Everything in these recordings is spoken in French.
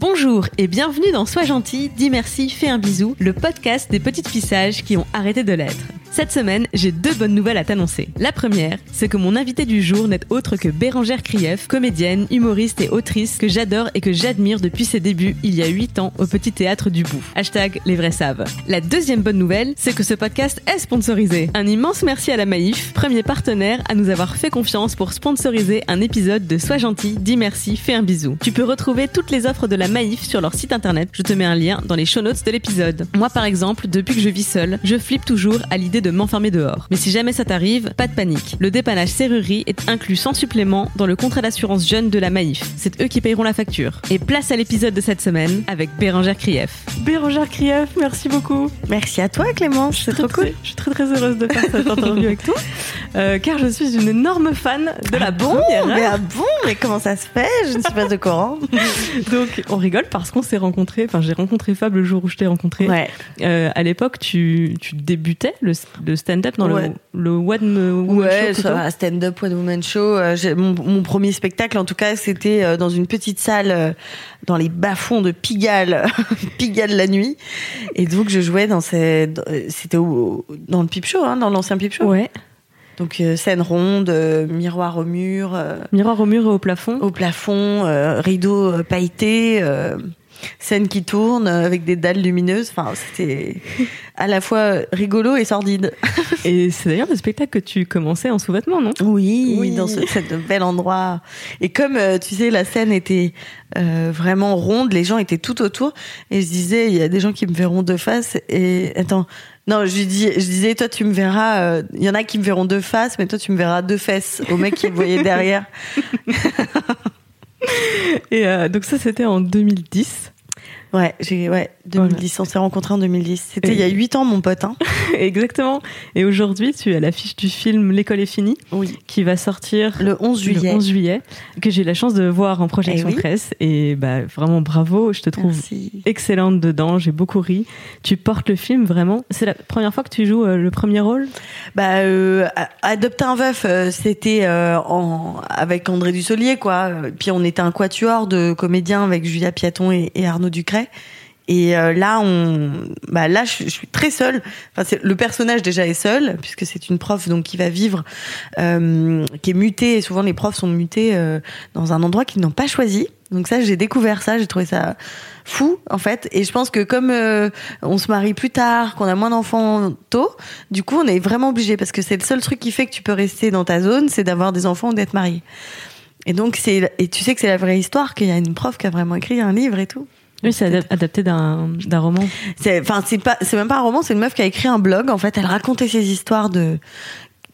Bonjour et bienvenue dans Sois gentil, dis merci, fais un bisou, le podcast des petites fissages qui ont arrêté de l'être. Cette semaine, j'ai deux bonnes nouvelles à t'annoncer. La première, c'est que mon invité du jour n'est autre que Bérangère Krief, comédienne, humoriste et autrice que j'adore et que j'admire depuis ses débuts il y a 8 ans au Petit Théâtre du Bout. Hashtag les vrais savent. La deuxième bonne nouvelle, c'est que ce podcast est sponsorisé. Un immense merci à la Maïf, premier partenaire à nous avoir fait confiance pour sponsoriser un épisode de Sois gentil, dis merci, fais un bisou. Tu peux retrouver toutes les offres de la Maïf sur leur site internet. Je te mets un lien dans les show notes de l'épisode. Moi par exemple, depuis que je vis seule, je flippe toujours à l'idée de m'enfermer dehors. Mais si jamais ça t'arrive, pas de panique. Le dépannage serrurerie est inclus sans supplément dans le contrat d'assurance jeune de la Maïf. C'est eux qui payeront la facture. Et place à l'épisode de cette semaine avec Bérangère Krief. Bérangère Krief, merci beaucoup. Merci à toi Clémence, c'est trop cool. Je suis très très heureuse de faire cette interview avec toi, euh, car je suis une énorme fan de la Bon, première. mais ah bon, mais comment ça se fait? Je ne suis pas au courant. Donc on rigole parce qu'on s'est rencontrés, enfin j'ai rencontré Fab le jour où je t'ai rencontré. Ouais. Euh, à l'époque, tu, tu débutais le, le stand-up dans Ouais. le, le One Woman Ouais, Show. va, stand-up One Woman Show. euh, mon, mon premier spectacle, en tout cas, c'était euh, dans une petite salle dans les bas-fonds de Pigalle, Pigalle la nuit. Et donc, je jouais dans ces, c'était dans le Pipe Show, hein, dans l'ancien Pipe Show. Ouais. Donc, euh, scène ronde, euh, miroir au mur, euh, Miroir au mur et au plafond. au plafond, euh, rideau pailleté, euh, scène qui tourne euh, avec des dalles lumineuses. Enfin, c'était à la fois rigolo et sordide. Et c'est d'ailleurs le spectacle que tu commençais en sous-vêtements, non? Oui, Oui. dans ce cet bel endroit. Et comme euh, tu sais, la scène était euh, vraiment ronde, les gens étaient tout autour. Et je disais, il y a des gens qui me verront de face. Et attends, non, je disais, toi, tu me verras. euh, Il y en a qui me verront de face, mais toi, tu me verras de fesses. Au mec qui me voyait derrière. Et euh, donc ça, c'était en 2010. Ouais, j'ai ouais 2010. On s'est rencontrés en 2010. C'était Et- il y a huit ans, mon pote. Hein. Exactement. Et aujourd'hui, tu es à l'affiche du film L'école est finie, Oui. qui va sortir Le 11 juillet. le 11 juillet, que j'ai eu la chance de voir en projection Eh oui. presse. Et bah, vraiment bravo, je te trouve Merci. excellente dedans, j'ai beaucoup ri. Tu portes le film vraiment. C'est la première fois que tu joues euh, le premier rôle? Bah, euh, adopter un veuf, euh, c'était euh, en avec André Dussolier, quoi. Puis on était un quatuor de comédiens avec Julia Piaton et, et Arnaud Ducret. Et euh, là, bah là, je, suis très seule. Enfin, le personnage déjà est seul puisque c'est une prof donc qui va vivre, euh, qui est mutée. Souvent, les profs sont mutés euh, dans un endroit qu'ils n'ont pas choisi. Donc ça, j'ai découvert ça. J'ai trouvé ça fou en fait. Et je pense que comme on se marie plus tard, qu'on a moins d'enfants tôt, du coup, on est vraiment obligé parce que c'est le seul truc qui fait que tu peux rester dans ta zone, c'est d'avoir des enfants ou d'être marié. Et donc c'est et tu sais que c'est la vraie histoire qu'il y a une prof qui a vraiment écrit un livre et tout. Oui, c'est adap- adapté d'un roman. C'est enfin c'est pas c'est même pas un roman, c'est une meuf qui a écrit un blog. En fait, elle racontait ses histoires de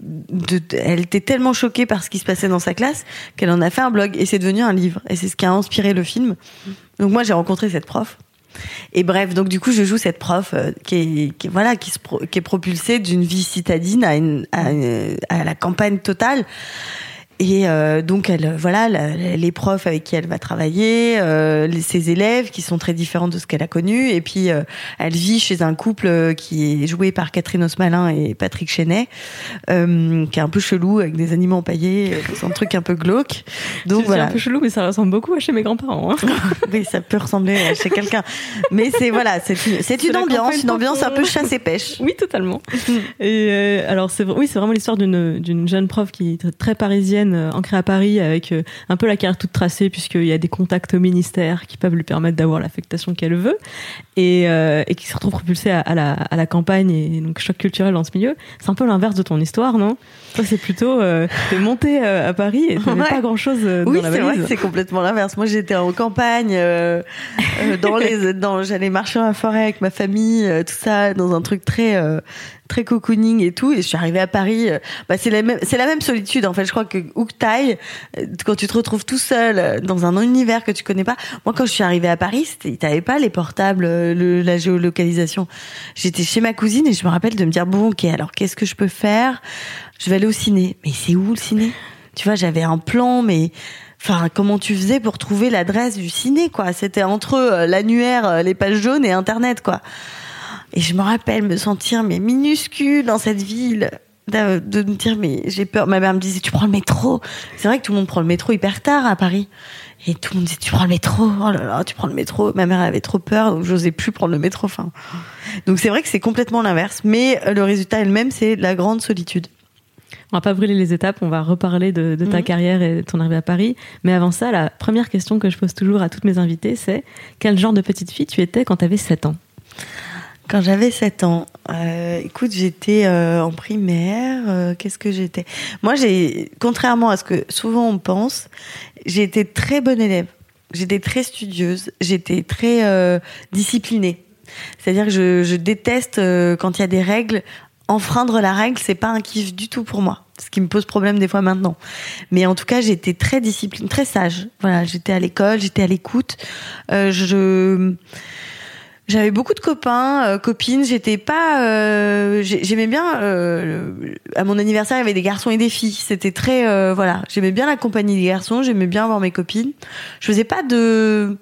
de, elle était tellement choquée par ce qui se passait dans sa classe qu'elle en a fait un blog et c'est devenu un livre et c'est ce qui a inspiré le film. Donc moi j'ai rencontré cette prof. Et bref, donc du coup je joue cette prof euh, qui est, qui voilà qui, est propulsée d'une vie citadine à, à, une- à la campagne totale. Et euh, donc, elle, voilà, la- les profs avec qui elle va travailler, euh, ses élèves qui sont très différents de ce qu'elle a connu. Et puis, euh, elle vit chez un couple euh, qui est joué par Catherine Osmalin et Patrick Chenet, euh, qui est un peu chelou avec des animaux empaillés, euh, c'est un truc un peu glauque. Donc C'est voilà, un peu chelou, mais ça ressemble beaucoup à chez mes grands-parents. hein. oui, ça peut ressembler à chez quelqu'un. Mais c'est voilà, c'est une, c'est ambiance, une ambiance un peu chasse et pêche. Oui, totalement. Et euh, alors, c'est oui, c'est vraiment l'histoire d'une d'une jeune prof qui est très parisienne, euh, ancrée à Paris, avec euh, un peu la carrière toute tracée, puisqu'il y a des contacts au ministère qui peuvent lui permettre d'avoir l'affectation qu'elle veut, et, euh, et qui se retrouve propulsée à, à la, à la campagne et donc choc culturel dans ce milieu. C'est un peu l'inverse de ton histoire, non? Toi, c'est plutôt euh, t'es montée euh, à Paris et t'avais Ouais. pas grand chose dans Oui, la c'est vrai c'est complètement l'inverse. Moi, j'étais en campagne, euh, dans les, dans, j'allais marcher dans la forêt avec ma famille, tout ça, dans un truc très, euh, très cocooning et tout. Et je suis arrivée à Paris. euh, bah, c'est la même, c'est la même solitude en fait. Je crois que où que t'ailles, euh, quand tu te retrouves tout seul euh, dans un univers que tu connais pas. Moi, quand je suis arrivée à Paris, t'avais pas les portables, le, la géolocalisation. J'étais chez ma cousine et je me rappelle de me dire bon, ok, alors qu'est-ce que je peux faire? Je vais aller au ciné. Mais c'est où le ciné? Tu vois, j'avais un plan, mais Enfin, comment tu faisais pour trouver l'adresse du ciné, quoi? C'était entre l'annuaire, les pages jaunes et Internet, quoi. Et je me rappelle me sentir mais minuscule dans cette ville, de, de me dire mais j'ai peur. Ma mère me disait tu prends le métro. C'est vrai que tout le monde prend le métro hyper tard à Paris. Et tout le monde disait tu prends le métro. Oh là là, tu prends le métro. Ma mère avait trop peur, donc j'osais plus prendre le métro. Enfin, donc c'est vrai que c'est complètement l'inverse. Mais le résultat est le même, c'est la grande solitude. On va pas brûler les étapes, on va reparler de, de ta Mhm. carrière et de ton arrivée à Paris. Mais avant ça, la première question que je pose toujours à toutes mes invitées, c'est quel genre de petite fille tu étais quand tu avais 7 ans? Quand j'avais 7 ans, euh, écoute, j'étais euh, en primaire. euh, Qu'est-ce que j'étais? Moi, j'ai, contrairement à ce que souvent on pense, j'ai été très bonne élève. J'étais très studieuse. J'étais très euh, disciplinée. C'est-à-dire que je, je déteste euh, quand il y a des règles. Enfreindre la règle, c'est pas un kiff du tout pour moi. Ce qui me pose problème des fois maintenant. Mais en tout cas, j'étais très discipline, très sage. Voilà, j'étais à l'école, j'étais à l'écoute. Euh, je j'avais beaucoup de copains, euh, copines. J'étais pas. euh, j'ai- j'aimais bien. euh, à mon anniversaire, il y avait des garçons et des filles. C'était très. euh, voilà. J'aimais bien la compagnie des garçons. J'aimais bien voir mes copines. Je faisais pas de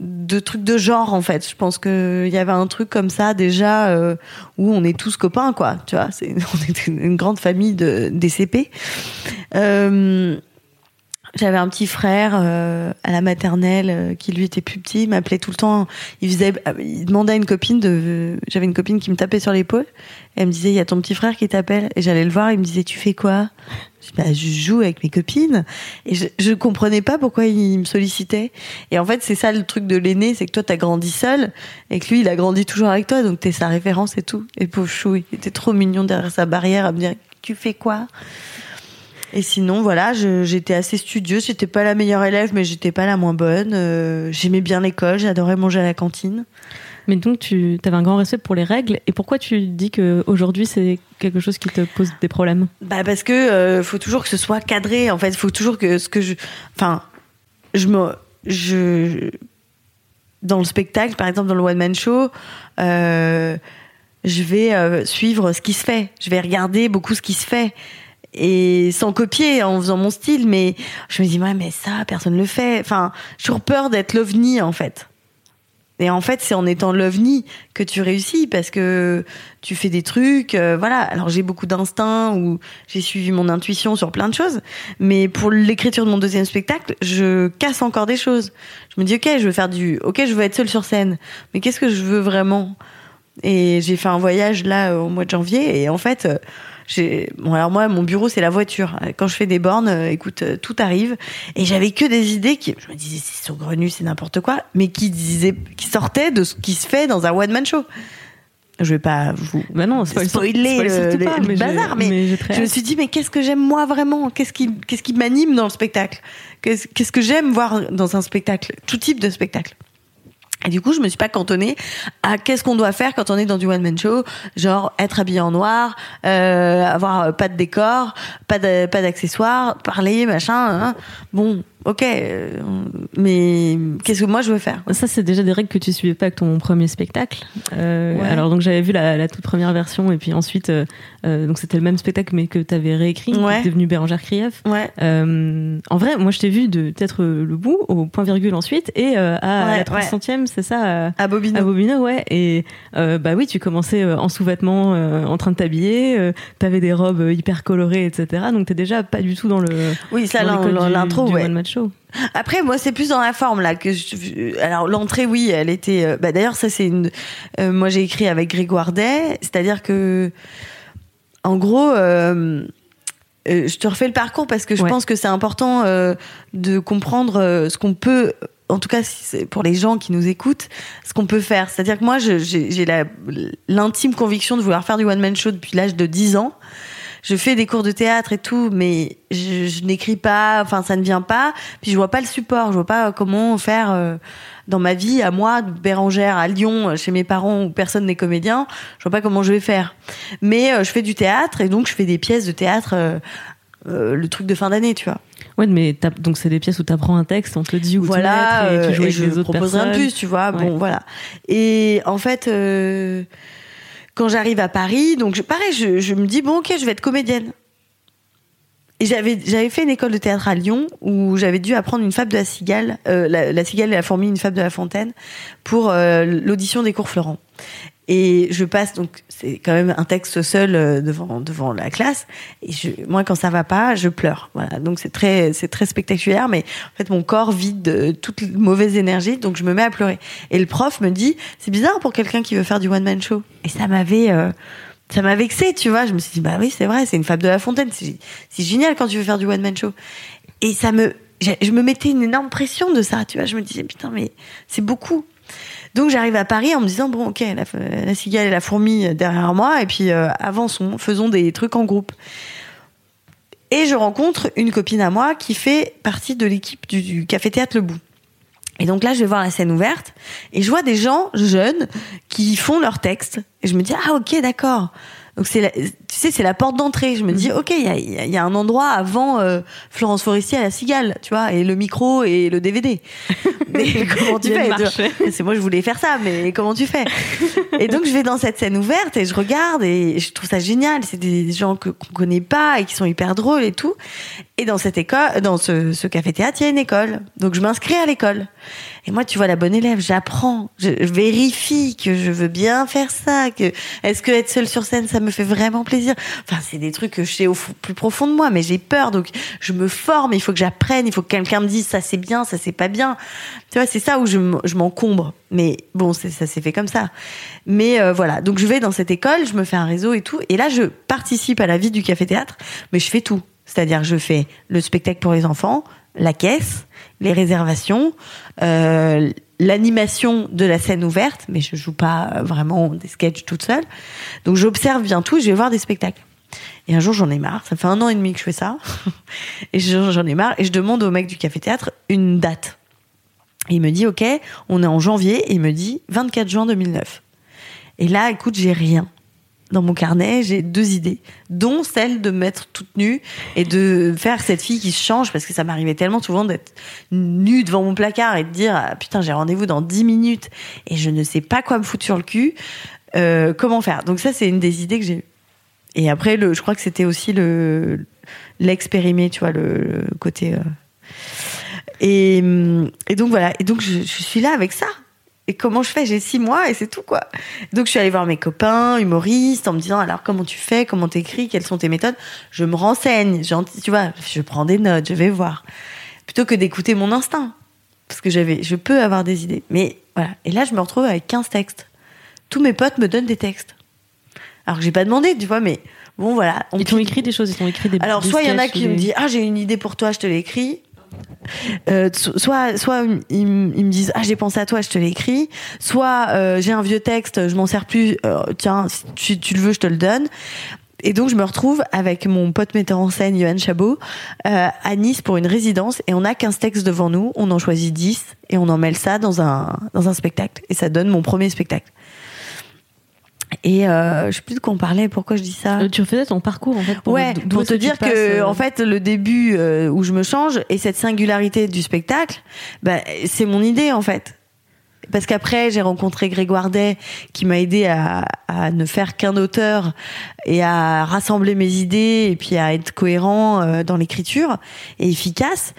de trucs de genre en fait. Je pense que il y avait un truc comme ça déjà euh, où on est tous copains quoi. Tu vois, c'est on était une grande famille de des CP. Euh, j'avais un petit frère euh, à la maternelle euh, qui lui était plus petit, il m'appelait tout le temps. Il faisait, il demandait à une copine de. J'avais une copine qui me tapait sur l'épaule. Elle me disait, il y a ton petit frère qui t'appelle. Et j'allais le voir, il me disait, tu fais quoi? Je bah, je joue avec mes copines. Et je, je comprenais pas pourquoi il me sollicitait. Et en fait, c'est ça le truc de l'aîné, c'est que toi, t'as grandi seul, et que lui, il a grandi toujours avec toi, donc t'es sa référence et tout. Et pauvre chou, il était trop mignon derrière sa barrière à me dire, tu fais quoi? Et sinon, voilà, j'étais assez studieuse. J'étais pas la meilleure élève, mais j'étais pas la moins bonne. Euh, J'aimais bien l'école. J'adorais manger à la cantine. Mais donc tu avais un grand respect pour les règles. Et pourquoi tu dis que aujourd'hui c'est quelque chose qui te pose des problèmes? Bah parce que euh, faut toujours que ce soit cadré. En fait, il faut toujours que ce que je, enfin, je me, je, dans le spectacle, par exemple dans le one man show, euh, je vais suivre ce qui se fait. Je vais regarder beaucoup ce qui se fait et sans copier en faisant mon style. Mais je me dis ouais, mais ça personne le fait. Enfin, j'ai toujours peur d'être l'ovni en fait. Et en fait, c'est en étant l'ovni que tu réussis parce que tu fais des trucs, euh, voilà. Alors j'ai beaucoup d'instinct ou j'ai suivi mon intuition sur plein de choses, mais pour l'écriture de mon deuxième spectacle, je casse encore des choses. Je me dis ok, je veux faire du, ok, je veux être seule sur scène, mais qu'est-ce que je veux vraiment? Et j'ai fait un voyage là euh, au mois de janvier et en fait. J'ai bon alors moi mon bureau c'est la voiture. Quand je fais des bornes euh, écoute euh, tout arrive. Et j'avais que des idées qui je me disais c'est saugrenu c'est n'importe quoi mais qui disaient qui sortaient de ce qui se fait dans un one man show. Je vais pas vous Bah non, spoil- spoiler spoil le, pas, le mais bazar mais, mais je me suis dit mais qu'est-ce que j'aime moi vraiment? Qu'est-ce qui qu'est-ce qui m'anime dans le spectacle? Qu'est-ce qu'est-ce que j'aime voir dans un spectacle? Tout type de spectacle et du coup, je me suis pas cantonnée à qu'est-ce qu'on doit faire quand on est dans du one man show, genre être habillé en noir, euh, avoir pas de décor, pas pas d'accessoires, parler machin. hein. Bon, ok, euh, mais qu'est-ce que moi je veux faire Ça, c'est déjà des règles que tu suivais pas avec ton premier spectacle. Euh, Ouais. Alors, donc, j'avais vu la, la toute première version, et puis ensuite, euh, donc c'était le même spectacle, mais que tu avais réécrit, Ouais. est devenu Bérangère Krief. Ouais. Euh, en vrai, moi, je t'ai vu de peut-être le bout, au point virgule ensuite, et à Ouais, la 300e, c'est ça À Bobino. à Bobino, ouais. Et bah oui, tu commençais en sous-vêtements, en train de t'habiller, euh, t'avais des robes hyper colorées, etc. Donc t'es déjà pas du tout dans le Oui, ça, l'intro, ouais. one. Après, moi, c'est plus dans la forme là que je... alors l'entrée, oui, elle était. euh, Bah d'ailleurs, ça c'est une. euh, moi, j'ai écrit avec Grégoire Day, c'est-à-dire que, en gros. euh, je te refais le parcours parce que je Ouais. pense que c'est important euh, de comprendre ce qu'on peut, en tout cas si pour les gens qui nous écoutent, ce qu'on peut faire. C'est-à-dire que moi, je- j'ai l'intime conviction de vouloir faire du one-man show depuis l'âge de 10 ans. Je fais des cours de théâtre et tout, mais je, je n'écris pas, enfin ça ne vient pas. Puis je vois pas le support, je vois pas comment faire euh, dans ma vie à moi, de Bérangère, à Lyon, chez mes parents où personne n'est comédien. Je vois pas comment je vais faire. Mais euh, je fais du théâtre et donc je fais des pièces de théâtre, euh, euh, le truc de fin d'année, tu vois. Ouais, mais donc c'est des pièces où t'apprends un texte, on te le dit où voilà, mettre et euh, tu joues et avec je les autres propose rien de personnes. plus, tu vois. Ouais. Bon, voilà. Et en fait, euh, quand j'arrive à Paris, donc je, pareil, je, me dis bon, ok, je vais être comédienne. Et j'avais fait une école de théâtre à Lyon où j'avais dû apprendre une fable de la cigale, euh, la, la cigale et la fourmi, une fable de la fontaine, pour euh, l'audition des cours Florent. Et je passe donc c'est quand même un texte seul euh, devant devant la classe. Et moi quand ça va pas, je pleure. Voilà. Donc c'est très c'est très spectaculaire, mais en fait mon corps vide de toute mauvaise énergie, donc je me mets à pleurer. Et le prof me dit c'est bizarre pour quelqu'un qui veut faire du one man show. Et ça m'avait euh, ça m'a vexé, tu vois. Je me suis dit, bah oui, c'est vrai, c'est une fable de La Fontaine. C'est génial quand tu veux faire du one-man show. Et ça me, je me mettais une énorme pression de ça, tu vois. Je me disais, putain, mais c'est beaucoup. Donc j'arrive à Paris en me disant, bon, ok, la, cigale et la fourmi derrière moi, et puis euh, avançons, faisons des trucs en groupe. Et je rencontre une copine à moi qui fait partie de l'équipe du, Café Théâtre Le Bout. Et donc là, je vais voir la scène ouverte et je vois des gens jeunes qui font leur texte. Et je me dis, ah ok, d'accord. Donc c'est, la- tu sais, c'est la porte d'entrée. Je me dis, ok, il y a, y a- il y a un endroit avant euh, Florence Forestier à la Cigale, tu vois, et le micro et le DVD. Mais comment tu fais? C'est moi, je voulais faire ça, mais comment tu fais? Et donc je vais dans cette scène ouverte et je regarde et je trouve ça génial. C'est des gens que qu'on connaît pas et qui sont hyper drôles et tout. Et dans cette école, dans ce, ce café théâtre, il y a une école. Donc je m'inscris à l'école. Et moi, tu vois, la bonne élève, j'apprends, je, vérifie que je veux bien faire ça, que est-ce que être seule sur scène, ça me fait vraiment plaisir? Enfin, c'est des trucs que je sais au plus profond de moi, mais j'ai peur, donc je me forme. Il faut que j'apprenne, il faut que quelqu'un me dise ça c'est bien, ça c'est pas bien. Tu vois, c'est ça où je, m'encombre. Mais bon, ça s'est fait comme ça. Mais euh, voilà, donc je vais dans cette école, je me fais un réseau et tout, et là je participe à la vie du café théâtre, mais je fais tout. C'est-à-dire, je fais le spectacle pour les enfants, la caisse, les réservations, euh, l'animation de la scène ouverte, mais je joue pas euh, vraiment des sketchs toute seule. Donc j'observe bien tout, je vais voir des spectacles. Et un jour j'en ai marre, ça fait un an et demi que je fais ça, et j'en ai marre, et je demande au mec du café théâtre une date. Et il me dit, ok, on est en janvier, et il me dit 24 juin 2009. Et là, écoute, j'ai rien. Dans mon carnet, j'ai deux idées, dont celle de me mettre toute nue et de faire cette fille qui se change, parce que ça m'arrivait tellement souvent d'être nue devant mon placard et de dire ah, putain j'ai rendez-vous dans 10 minutes et je ne sais pas quoi me foutre sur le cul. Euh, comment faire? Donc ça c'est une des idées que j'ai eues. Et après le, je crois que c'était aussi le l'expérimer, tu vois le, le côté. euh. Et, hum, et donc voilà. Et donc je, je suis là avec ça. Et comment je fais? J'ai six mois et c'est tout quoi. Donc je suis allée voir mes copains humoristes en me disant alors comment tu fais, comment t'écris, quelles sont tes méthodes? Je me renseigne, tu vois, je prends des notes, je vais voir, plutôt que d'écouter mon instinct, parce que j'avais, je peux avoir des idées. Mais voilà. Et là je me retrouve avec 15 textes. Tous mes potes me donnent des textes. Alors que j'ai pas demandé, tu vois, mais bon voilà. On Ils t'ont écrit des choses, ils t'ont écrit des alors, des soit il y en a qui me disent Ah, j'ai une idée pour toi, je te l'écris. Euh, so- soit, soit ils, me disent Ah, j'ai pensé à toi, je te l'écris. Soit euh, j'ai un vieux texte, je m'en sers plus, euh, tiens, si tu, le veux, je te le donne. Et donc, je me retrouve avec mon pote metteur en scène, Johan Chabot, à Nice pour une résidence. Et on a 15 textes devant nous, on en choisit 10 et on en mêle ça dans un, dans un spectacle. Et ça donne mon premier spectacle. Et euh, je sais plus de quoi on parlait, pourquoi je dis ça. Euh, tu refaisais ton parcours en fait pour, ouais, pour te dire que euh, en fait le début euh, où je me change et cette singularité du spectacle, bah, c'est mon idée en fait. Parce qu'après j'ai rencontré Grégoire Day qui m'a aidé à, à ne faire qu'un auteur et à rassembler mes idées et puis à être cohérent dans l'écriture et efficace.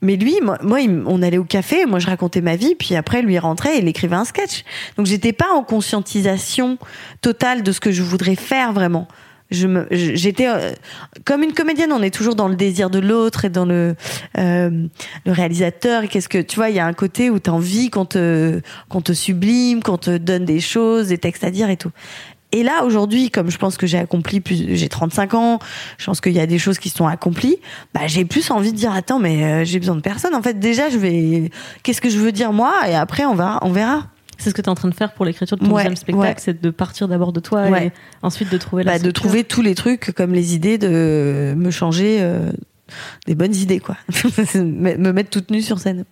Mais lui, moi, moi, on allait au café, moi je racontais ma vie, puis après lui rentrait et il écrivait un sketch. Donc j'étais pas en conscientisation totale de ce que je voudrais faire vraiment. Je me, j'étais euh, comme une comédienne. On est toujours dans le désir de l'autre et dans le euh, le réalisateur. Qu'est-ce que tu vois Il y a un côté où t'as envie qu'on te qu'on te sublime, qu'on te donne des choses, des textes à dire et tout. Et là, aujourd'hui, comme je pense que j'ai accompli plus, j'ai 35 ans, je pense qu'il y a des choses qui sont accomplies, bah, j'ai plus envie de dire, attends, mais euh, j'ai besoin de personne. En fait, déjà, je vais, qu'est-ce que je veux dire moi? Et après, on va, on verra. C'est ce que tu es en train de faire pour l'écriture de ton Ouais, deuxième spectacle, ouais. c'est de partir d'abord de toi Ouais. et ensuite de trouver la Bah, de structure. trouver tous les trucs comme les idées de me changer euh, des bonnes idées quoi me me mettre toute nue sur scène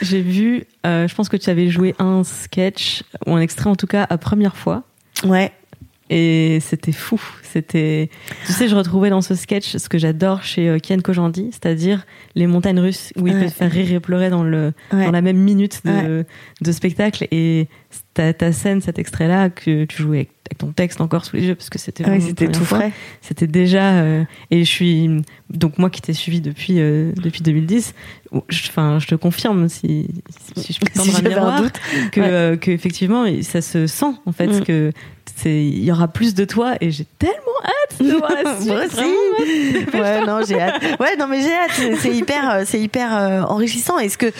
J'ai vu, euh, je pense que tu avais joué un sketch, ou un extrait en tout cas, à première fois. ouais Et c'était fou. C'était, tu sais, je retrouvais dans ce sketch ce que j'adore chez euh, Ken Kojandi, c'est-à-dire les montagnes russes où il peut faire rire et pleurer dans le, Ouais. dans la même minute de, de spectacle. Et ta, ta scène, cet extrait-là, que tu jouais avec ton texte encore sous les yeux, parce que c'était Ouais, c'était tout fois. frais C'était déjà, euh, et je suis, donc moi qui t'ai suivi depuis, euh, depuis 2010, je- enfin, je te confirme, si, si, si je peux Si tendre un j'avais un miroir, doute. que, Ouais. euh, que effectivement ça se sent en fait Mm. que c'est il y aura plus de toi et j'ai tellement hâte de voir la suite Moi aussi. vraiment. Ouais, non, j'ai hâte. Ouais, non, mais j'ai hâte. C'est- hyper, c'est hyper euh, enrichissant. Est-ce que,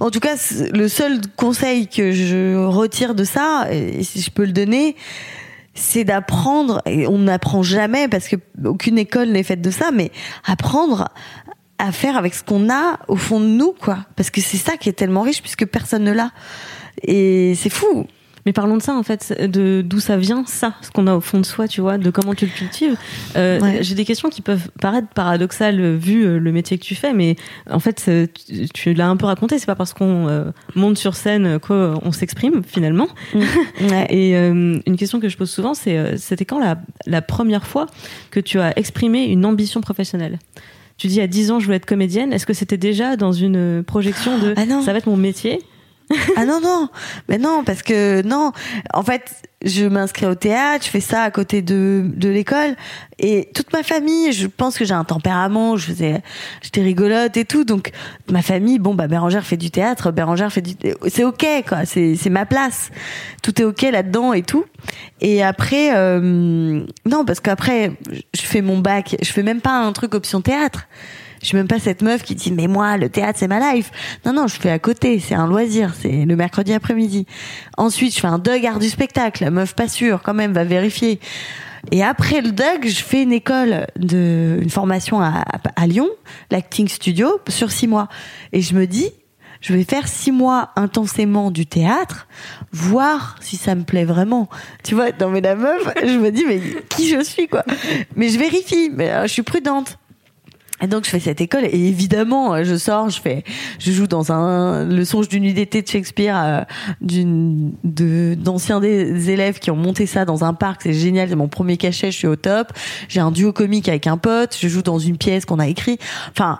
en tout cas, le seul conseil que je retire de ça, et si je peux le donner, c'est d'apprendre. Et on n'apprend jamais parce que aucune école n'est faite de ça, mais apprendre à faire avec ce qu'on a au fond de nous, quoi. Parce que c'est ça qui est tellement riche puisque personne ne l'a. Et c'est fou. Mais parlons de ça en fait de d'où ça vient ça ce qu'on a au fond de soi tu vois de comment tu le cultives Euh, Ouais. j'ai des questions qui peuvent paraître paradoxales euh, vu euh, le métier que tu fais mais en fait tu, tu l'as un peu raconté c'est pas parce qu'on euh, monte sur scène qu'on s'exprime finalement Ouais. Et euh, une question que je pose souvent, c'est c'était quand la, la première fois que tu as exprimé une ambition professionnelle? Tu dis à 10 ans, je voulais être comédienne. Est-ce que c'était déjà dans une projection de Ah ça va être mon métier? Ah non, non, mais non, parce que non, en fait, je m'inscris au théâtre, je fais ça à côté de, de l'école, et toute ma famille, je pense que j'ai un tempérament, je faisais, j'étais rigolote et tout, donc ma famille, bon, bah, Bérangère fait du théâtre, Bérangère fait du, c'est ok, quoi, c'est, c'est ma place, tout est ok là-dedans et tout. Et après, euh, non, parce qu'après, je fais mon bac, je fais même pas un truc option théâtre. Je suis même pas cette meuf qui dit mais moi le théâtre c'est ma life. Non non, je fais à côté, c'est un loisir, c'est le mercredi après-midi. Ensuite, je fais un Doug art du spectacle, meuf pas sûre quand même va vérifier. Et après le Doug, je fais une école de une formation à, à Lyon, l'acting studio sur six mois. Et je me dis je vais faire six mois intensément du théâtre, voir si ça me plaît vraiment. Tu vois, dans mais la meuf, je me dis mais qui je suis quoi? Mais je vérifie, mais euh, je suis prudente. Et donc je fais cette école et évidemment euh, je sors, je fais, je joue dans un le songe d'une nuit d'été de Shakespeare euh, d'une de d'anciens des élèves qui ont monté ça dans un parc, c'est génial, c'est mon premier cachet, je suis au top. J'ai un duo comique avec un pote, je joue dans une pièce qu'on a écrit. Enfin,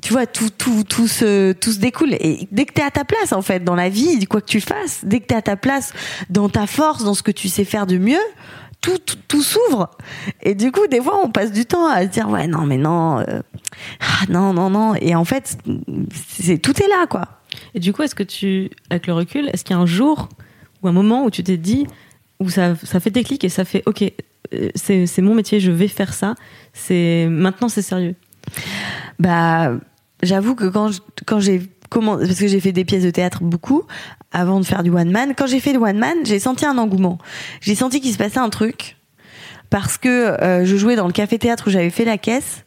tu vois tout tout tout se tout se découle. Et dès que t'es à ta place en fait dans la vie, quoi que tu fasses, dès que t'es à ta place dans ta force, dans ce que tu sais faire de mieux, tout, tout, tout s'ouvre. Et du coup, des fois, on passe du temps à se dire, ouais, non, mais non, euh, ah, non, non, non. Et en fait, c'est, tout est là, quoi. Et du coup, est-ce que tu, avec le recul, est-ce qu'il y a un jour ou un moment où tu t'es dit, où ça, ça fait déclic et ça fait, ok, euh, c'est, c'est mon métier, je vais faire ça, c'est, maintenant c'est sérieux? Bah, j'avoue que quand, je- quand j'ai commencé, parce que j'ai fait des pièces de théâtre beaucoup, avant de faire du one man, quand j'ai fait du one man, j'ai senti un engouement. J'ai senti qu'il se passait un truc. Parce que euh, je jouais dans le café théâtre où j'avais fait la caisse.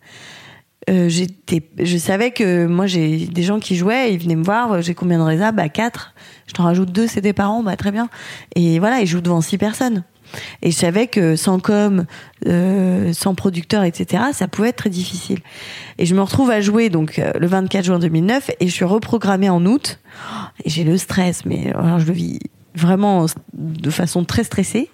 Euh, j'étais, je savais que moi j'ai des gens qui jouaient, ils venaient me voir, euh, j'ai combien de résa Bah quatre. Je t'en rajoute deux, c'est des parents, bah très bien. Et voilà, ils jouent devant six personnes. Et je savais que sans com, euh, sans producteur, etc., ça pouvait être très difficile. Et je me retrouve à jouer donc euh, le 24 juin 2009 et je suis reprogrammée en août. Et j'ai le stress, mais alors je le vis vraiment de façon très stressée.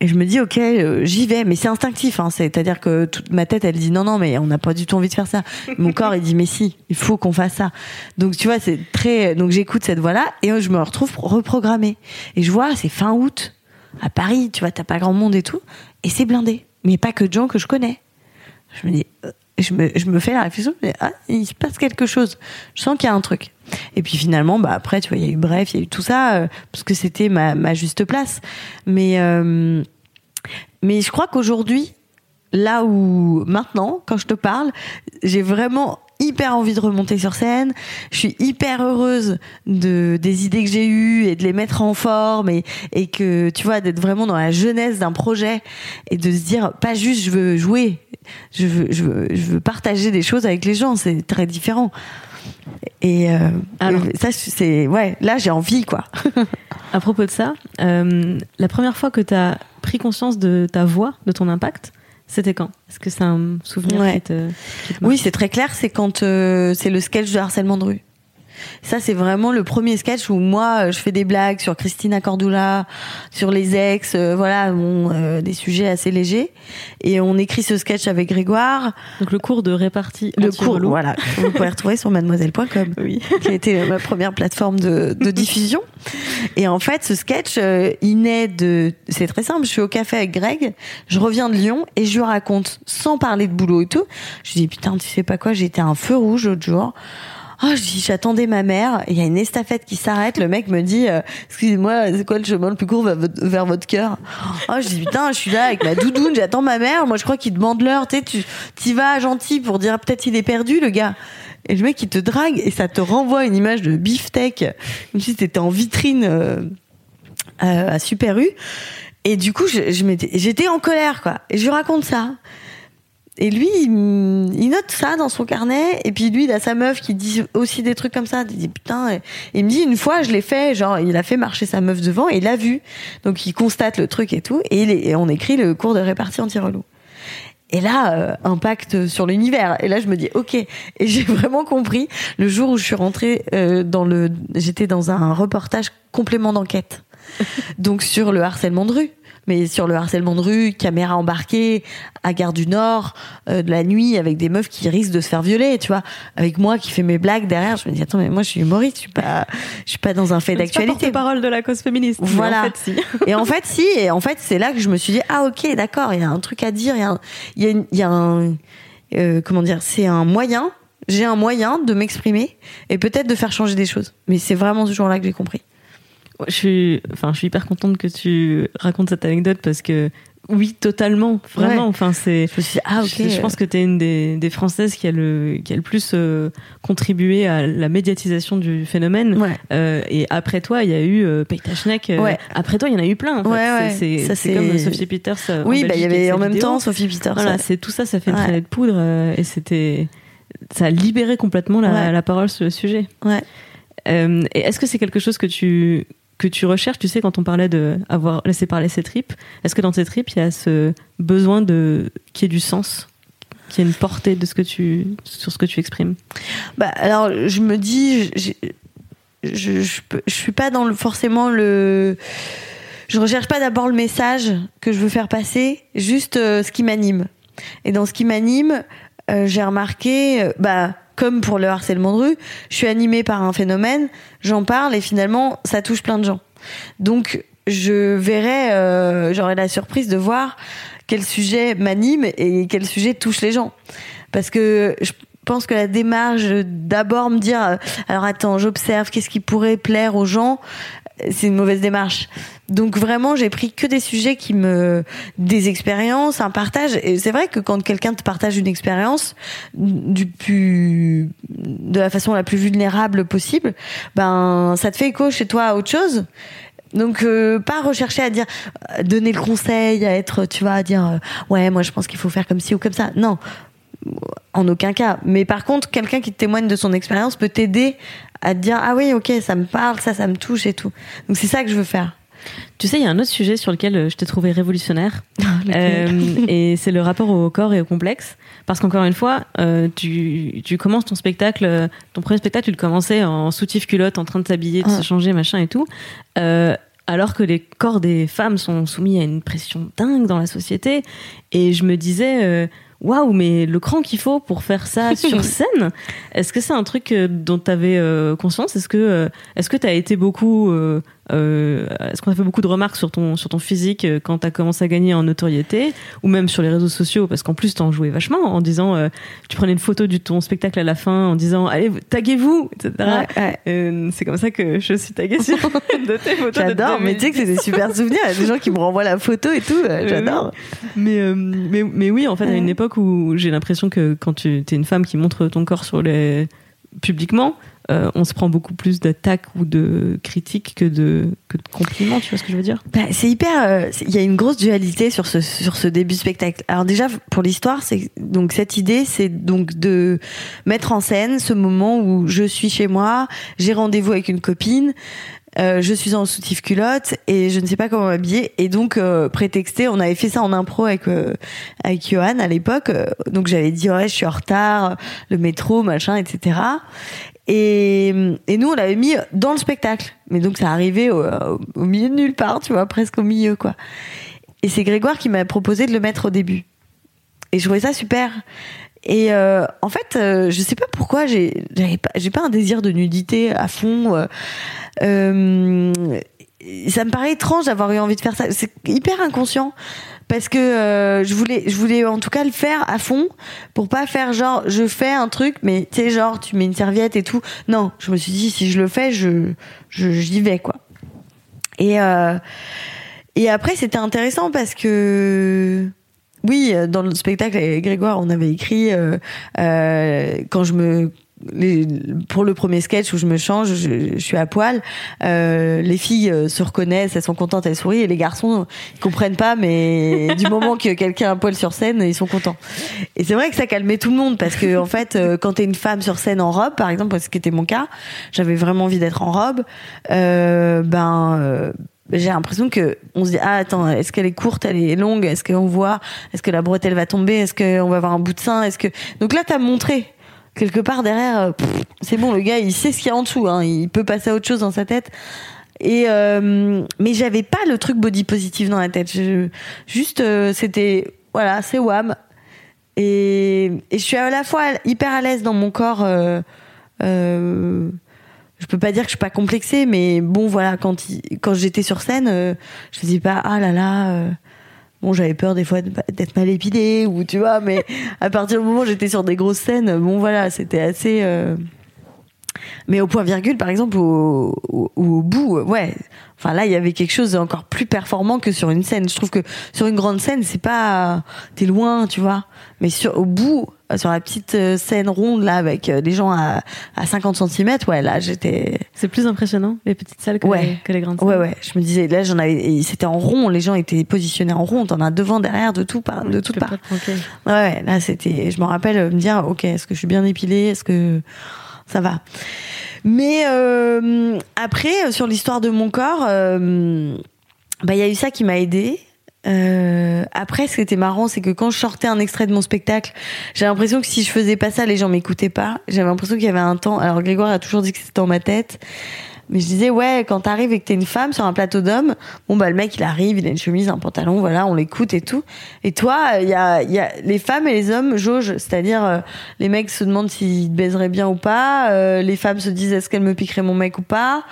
Et je me dis ok, euh, j'y vais, mais c'est instinctif. Hein, C'est-à-dire que toute ma tête, elle dit non, non, mais on n'a pas du tout envie de faire ça. Mon corps, il dit mais si, il faut qu'on fasse ça. Donc tu vois, c'est très. Donc j'écoute cette voix-là et euh, je me retrouve reprogrammée. Et je vois, c'est fin août à Paris. Tu vois, t'as pas grand monde et tout, et c'est blindé. Mais pas que de gens que je connais. Je me dis, euh, je me, je me fais la réflexion, je me dis, ah, il se passe quelque chose. Je sens qu'il y a un truc. Et puis finalement, bah après, tu vois, il y a eu bref, il y a eu tout ça, euh, parce que c'était ma, ma juste place. Mais, euh, mais je crois qu'aujourd'hui, là où maintenant, quand je te parle, j'ai vraiment hyper envie de remonter sur scène. Je suis hyper heureuse de des idées que j'ai eues et de les mettre en forme et et que tu vois d'être vraiment dans la jeunesse d'un projet et de se dire pas juste je veux jouer, je veux je veux je veux partager des choses avec les gens, c'est très différent. Et euh, Alors. ça c'est ouais, là j'ai envie quoi. À propos de ça, euh, la première fois que tu as pris conscience de ta voix, de ton impact, c'était quand? Est-ce que c'est un souvenir Ouais. qui te, qui te Oui, c'est très clair, c'est quand euh, c'est le sketch de harcèlement de rue. Ça, c'est vraiment le premier sketch où moi, euh, je fais des blagues sur Christina Cordula, sur les ex, euh, voilà, bon, euh, des sujets assez légers. Et on écrit ce sketch avec Grégoire. Donc le cours de répartie Le cours, voilà, vous pouvez retrouver sur mademoiselle.com. Oui. qui a été ma première plateforme de, de diffusion. Et en fait, ce sketch, euh, il naît de... C'est très simple, je suis au café avec Greg, je reviens de Lyon et je lui raconte, sans parler de boulot et tout, je lui dis, putain, tu sais pas quoi, j'étais à un feu rouge l'autre jour. Dis, j'attendais ma mère, il y a une estafette qui s'arrête, le mec me dit, euh, excusez-moi, c'est quoi le chemin le plus court vers votre, cœur? Ah, je dis, putain, je suis là avec ma doudoune, j'attends ma mère, moi je crois qu'il demande l'heure, tu t'y vas gentil pour dire peut-être il est perdu, le gars. Et le mec, il te drague et ça te renvoie une image de beefsteak, comme si t'étais en vitrine euh, euh, à Super U. Et du coup, j'étais en colère, quoi. Et je lui raconte ça. Et lui, il, note ça dans son carnet. Et puis lui, il a sa meuf qui dit aussi des trucs comme ça. Il dit putain. Et il me dit une fois, je l'ai fait. Genre, il a fait marcher sa meuf devant et il l'a vu. Donc il constate le truc et tout. Et, il est- et on écrit le cours de répartie anti-relou. Et là, euh, impact sur l'univers. Et là, je me dis, ok. Et j'ai vraiment compris le jour où je suis rentrée euh, dans le, j'étais dans un reportage complément d'enquête. Donc sur le harcèlement de rue. Mais sur le harcèlement de rue, caméra embarquée à Gare du Nord, euh, de la nuit, avec des meufs qui risquent de se faire violer, tu vois. Avec moi qui fais mes blagues derrière, je me dis, attends, mais moi je suis humoriste, je suis pas, je suis pas dans un fait d'actualité. porte-parole de la cause féministe. Voilà. en fait, si. Et en fait, si, et en fait, c'est là que je me suis dit, ah ok, d'accord, il y a un truc à dire, il y a un, il y a, une- il y a un, euh, comment dire, c'est un moyen, j'ai un moyen de m'exprimer et peut-être de faire changer des choses. Mais c'est vraiment ce jour-là que j'ai compris. Je suis, enfin, je suis hyper contente que tu racontes cette anecdote parce que oui, totalement, vraiment. Ouais. Enfin, c'est. Je suis ah ok. Je, je pense que tu es une des, des Françaises qui a le, qui a le plus euh, contribué à la médiatisation du phénomène. Ouais. Euh, et après toi, il y a eu euh, Peyta Schneck. euh, Ouais. Après toi, il y en a eu plein. En fait. C'est- C'est Ça, c'est c'est- comme Sophie Peters. Oui, bah, il Belgique y avait en même vidéos. temps Sophie Peters. Voilà, c'est tout ça, ça fait une traînée de poudre et c'était, ça a libéré complètement la, parole sur le sujet. Ouais. Et est-ce que c'est quelque chose que tu que tu recherches Tu sais, quand on parlait de avoir laissé parler ses tripes, est-ce que dans tes tripes il y a ce besoin de qu'il y ait du sens, qu'il y ait une portée de ce que tu sur ce que tu exprimes? Bah, alors, je me dis, je, je, je suis pas dans le, forcément le. Je recherche pas d'abord le message que je veux faire passer, juste euh, ce qui m'anime. Et dans ce qui m'anime, euh, j'ai remarqué, euh, bah, comme pour le harcèlement de rue, je suis animée par un phénomène, j'en parle et finalement, ça touche plein de gens. Donc, je verrai, euh, j'aurai la surprise de voir quel sujet m'anime et quel sujet touche les gens. Parce que je pense que la démarche d'abord me dire, euh, alors attends, j'observe, qu'est-ce qui pourrait plaire aux gens, c'est une mauvaise démarche. Donc vraiment, j'ai pris que des sujets qui me, des expériences, un partage. Et c'est vrai que quand quelqu'un te partage une expérience du plus, de la façon la plus vulnérable possible, ben ça te fait écho chez toi à autre chose. Donc euh, pas rechercher à dire euh, donner le conseil, à être tu vois à dire euh, ouais moi je pense qu'il faut faire comme ci ou comme ça. Non, en aucun cas. Mais par contre, quelqu'un qui te témoigne de son expérience peut t'aider à te dire ah oui ok ça me parle, ça ça me touche et tout. Donc c'est ça que je veux faire. Tu sais, il y a un autre sujet sur lequel euh, je t'ai trouvé révolutionnaire, Euh, et c'est le rapport au corps et au complexe. Parce qu'encore une fois, euh, tu, tu commences ton spectacle, ton premier spectacle, tu le commençais en soutif culotte, en train de s'habiller, de se changer, machin et tout. Euh, alors que les corps des femmes sont soumis à une pression dingue dans la société. Et je me disais, waouh, mais le cran qu'il faut pour faire ça sur scène, est-ce que c'est un truc euh, dont tu avais conscience? Est-ce que euh, est-ce que tu as été beaucoup. Euh, est-ce qu'on a fait beaucoup de remarques sur ton, sur ton physique euh, quand tu as commencé à gagner en notoriété ou même sur les réseaux sociaux parce qu'en plus t'en jouais vachement en disant euh, tu prenais une photo de ton spectacle à la fin en disant allez taguez-vous etc Ouais, ouais. Euh, c'est comme ça que je suis taguée sur de tes photos J'adore, mais tu sais que c'est des super souvenirs. Il y a des gens qui me renvoient la photo et tout. euh, J'adore. mais, mais, mais oui, en fait, à une époque où j'ai l'impression que quand tu es une femme qui montre ton corps sur les... publiquement, euh, on se prend beaucoup plus d'attaques ou de critiques que de, que de compliments, tu vois ce que je veux dire? Bah, c'est hyper. euh, Il y a une grosse dualité sur ce sur ce début spectacle. Alors déjà pour l'histoire, c'est donc cette idée, c'est donc de mettre en scène ce moment où je suis chez moi, j'ai rendez-vous avec une copine. euh, je suis en soutif culotte et je ne sais pas comment m'habiller. Et donc, euh, prétexté, on avait fait ça en impro avec, euh, avec Johan à l'époque. Euh, Donc, j'avais dit, ouais, je suis en retard, le métro, machin, etc. Et, nous, on l'avait mis dans le spectacle. Mais donc, ça arrivait au, milieu de nulle part, tu vois, presque au milieu, quoi. Et c'est Grégoire qui m'a proposé de le mettre au début. Et je trouvais ça super. Et euh, en fait, euh, je sais pas pourquoi j'ai pas pas un désir de nudité à fond. euh, euh, ça me paraît étrange d'avoir eu envie de faire ça. C'est hyper inconscient parce que euh, je voulais je voulais en tout cas le faire à fond pour pas faire genre je fais un truc mais tu sais genre tu mets une serviette et tout. Non, je me suis dit si je le fais, je j'y vais quoi. Et euh, et après c'était intéressant parce que oui, dans le spectacle avec Grégoire, on avait écrit euh, euh, quand je me les- pour le premier sketch où je me change, je, je suis à poil. euh, les filles euh, se reconnaissent, elles sont contentes, elles sourient, et les garçons ils comprennent pas, mais du moment que quelqu'un a un poil sur scène, ils sont contents. Et c'est vrai que ça calmait tout le monde parce que en fait, euh, quand t'es une femme sur scène en robe, par exemple, ce qui était mon cas, j'avais vraiment envie d'être en robe. Euh, ben euh, j'ai l'impression que on se dit ah attends est-ce qu'elle est courte elle est longue est-ce qu'on voit est-ce que la bretelle va tomber est-ce qu'on va avoir un bout de sein est-ce que donc là t'as montré quelque part derrière euh, c'est bon le gars il sait ce qu'il y a en dessous hein, il peut passer à autre chose dans sa tête. Et euh, mais j'avais pas le truc body positive dans la tête. Juste euh, c'était voilà c'est wham. Et, et je suis à la fois hyper à l'aise dans mon corps euh, euh, je peux pas dire que je suis pas complexée, mais bon, voilà, quand, quand j'étais sur scène, euh, je faisais pas, ah là là, bon, j'avais peur des fois d'être mal épilée, ou tu vois, mais à partir du moment où j'étais sur des grosses scènes, bon, voilà, c'était assez. euh, Mais au point virgule, par exemple, au, au, au bout, euh, ouais. Enfin là, il y avait quelque chose d'encore plus performant que sur une scène. Je trouve que sur une grande scène, c'est pas, t'es loin, tu vois. Mais sur au bout, sur la petite euh, scène ronde là avec euh, les gens à, à 50 cm, ouais, là j'étais. C'est plus impressionnant, les petites salles que, Ouais. les, que les grandes Ouais, salles. ouais. Je me disais, là, j'en avais, c'était en rond. Les gens étaient positionnés en rond. T'en as devant, derrière, de tout part, de toutes parts. Ouais, ouais, là, c'était, je me rappelle euh, me dire, ok, est-ce que je suis bien épilée? Est-ce que ça va? Mais, euh, après, euh, sur l'histoire de mon corps, euh, bah, il y a eu ça qui m'a aidé. Euh, après, ce qui était marrant, c'est que quand je sortais un extrait de mon spectacle, j'ai l'impression que si je faisais pas ça, les gens m'écoutaient pas. J'avais l'impression qu'il y avait un temps. Alors Grégoire a toujours dit que c'était dans ma tête, mais je disais ouais, quand t'arrives et que t'es une femme sur un plateau d'hommes, bon bah le mec il arrive, il a une chemise, un pantalon, voilà, on l'écoute et tout. Et toi, il y a, y a les femmes et les hommes jaugent, c'est-à-dire euh, les mecs se demandent s'ils te baiseraient bien ou pas, euh, les femmes se disent est-ce qu'elle me piquerait mon mec ou pas?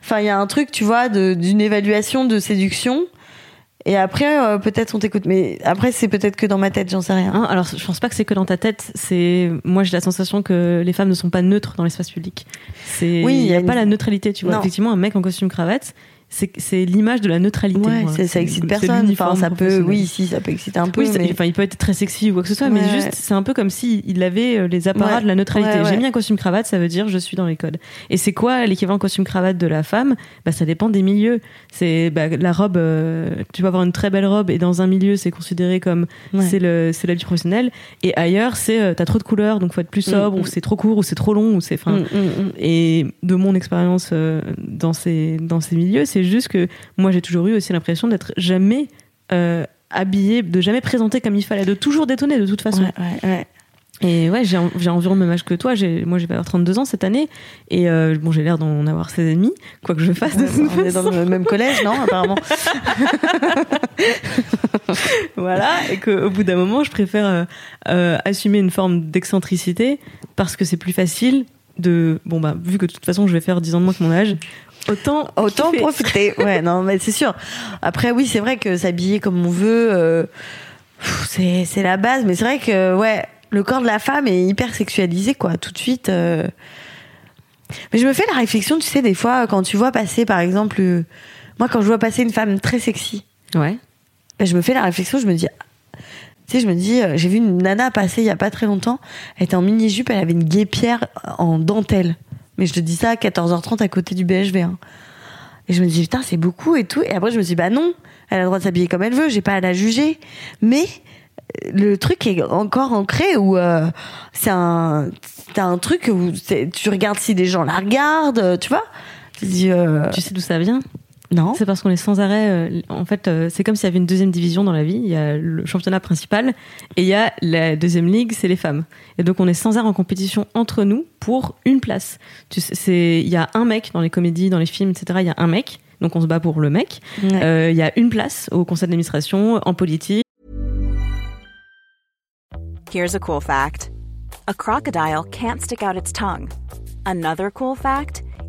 Enfin, il y a un truc, tu vois, d'une évaluation de séduction. Et après, euh, peut-être on t'écoute. Mais après, c'est peut-être que dans ma tête, j'en sais rien. Hein, alors, je pense pas que c'est que dans ta tête. C'est moi, j'ai la sensation que les femmes ne sont pas neutres dans l'espace public. C'est Oui, il y y a a une- pas la neutralité, tu vois. Non. Effectivement, un mec en costume cravate, c'est l'image de la neutralité. Ouais, ça excite personne. Enfin, ça peut, oui, si, ça peut exciter un peu. Oui, c'est- mais... enfin, il peut être très sexy ou quoi que ce soit, mais juste, c'est un peu comme si il avait euh, les apparats Ouais. de la neutralité. J'ai mis un costume cravate, ça veut dire je suis dans les codes. Et c'est quoi l'équivalent costume cravate de la femme? Bah, ça dépend des milieux. C'est bah, la robe. euh, tu peux avoir une très belle robe et dans un milieu, c'est considéré comme c'est le c'est la vie professionnelle. Et ailleurs, c'est euh, t'as trop de couleurs, donc faut être plus sobre, Mm, ou mm. c'est trop court, ou c'est trop long, ou c'est. Mm, mm, mm. et de mon expérience euh, dans ces dans ces milieux, c'est juste que moi j'ai toujours eu aussi l'impression d'être jamais euh, habillée, de jamais présenter comme il fallait, de toujours détonner de toute façon. Ouais, ouais, ouais. Et ouais, j'ai j'ai environ le même âge que toi. J'ai moi j'ai avoir 32 ans cette année et euh, bon j'ai l'air d'en avoir 16 et demi, quoi que je fasse de toute on est dans le même collège, non Apparemment. voilà, et qu'au bout d'un moment, je préfère euh, euh, assumer une forme d'excentricité parce que c'est plus facile de. Bon, bah, vu que de toute façon, je vais faire 10 ans de moins que mon âge, autant. Autant kiffer. profiter. Ouais, non, mais c'est sûr. Après, oui, c'est vrai que s'habiller comme on veut, euh, c'est c'est la base. Mais c'est vrai que, ouais, le corps de la femme est hyper sexualisé, quoi, tout de suite. euh. Mais je me fais la réflexion, tu sais, des fois, quand tu vois passer, par exemple, euh, moi, quand je vois passer une femme très sexy, Ouais. ben, je me fais la réflexion, je me dis, tu sais, je me dis, euh, j'ai vu une nana passer il y a pas très longtemps, elle était en mini-jupe, elle avait une guépière en dentelle. Mais je te dis ça à 14h30 à côté du BHV. hein. Et je me dis, putain, c'est beaucoup et tout. Et après, je me dis, bah non, elle a le droit de s'habiller comme elle veut, j'ai pas à la juger. Mais euh, le truc est encore ancré où euh, c'est un, un truc où tu regardes si des gens la regardent, euh, tu vois. Tu euh, Tu sais d'où ça vient? Non. C'est parce qu'on est sans arrêt. euh, en fait, euh, c'est comme s'il y avait une deuxième division dans la vie. Il y a le championnat principal et il y a la deuxième ligue, c'est les femmes. Et donc, on est sans arrêt en compétition entre nous pour une place. Tu sais, c'est il y a un mec dans les comédies, dans les films, etc. Il y a un mec. Donc, on se bat pour le mec. Ouais. Euh, Il y a une place au conseil d'administration, en politique. Here's a cool fact a crocodile can't stick out its tongue. Another cool fact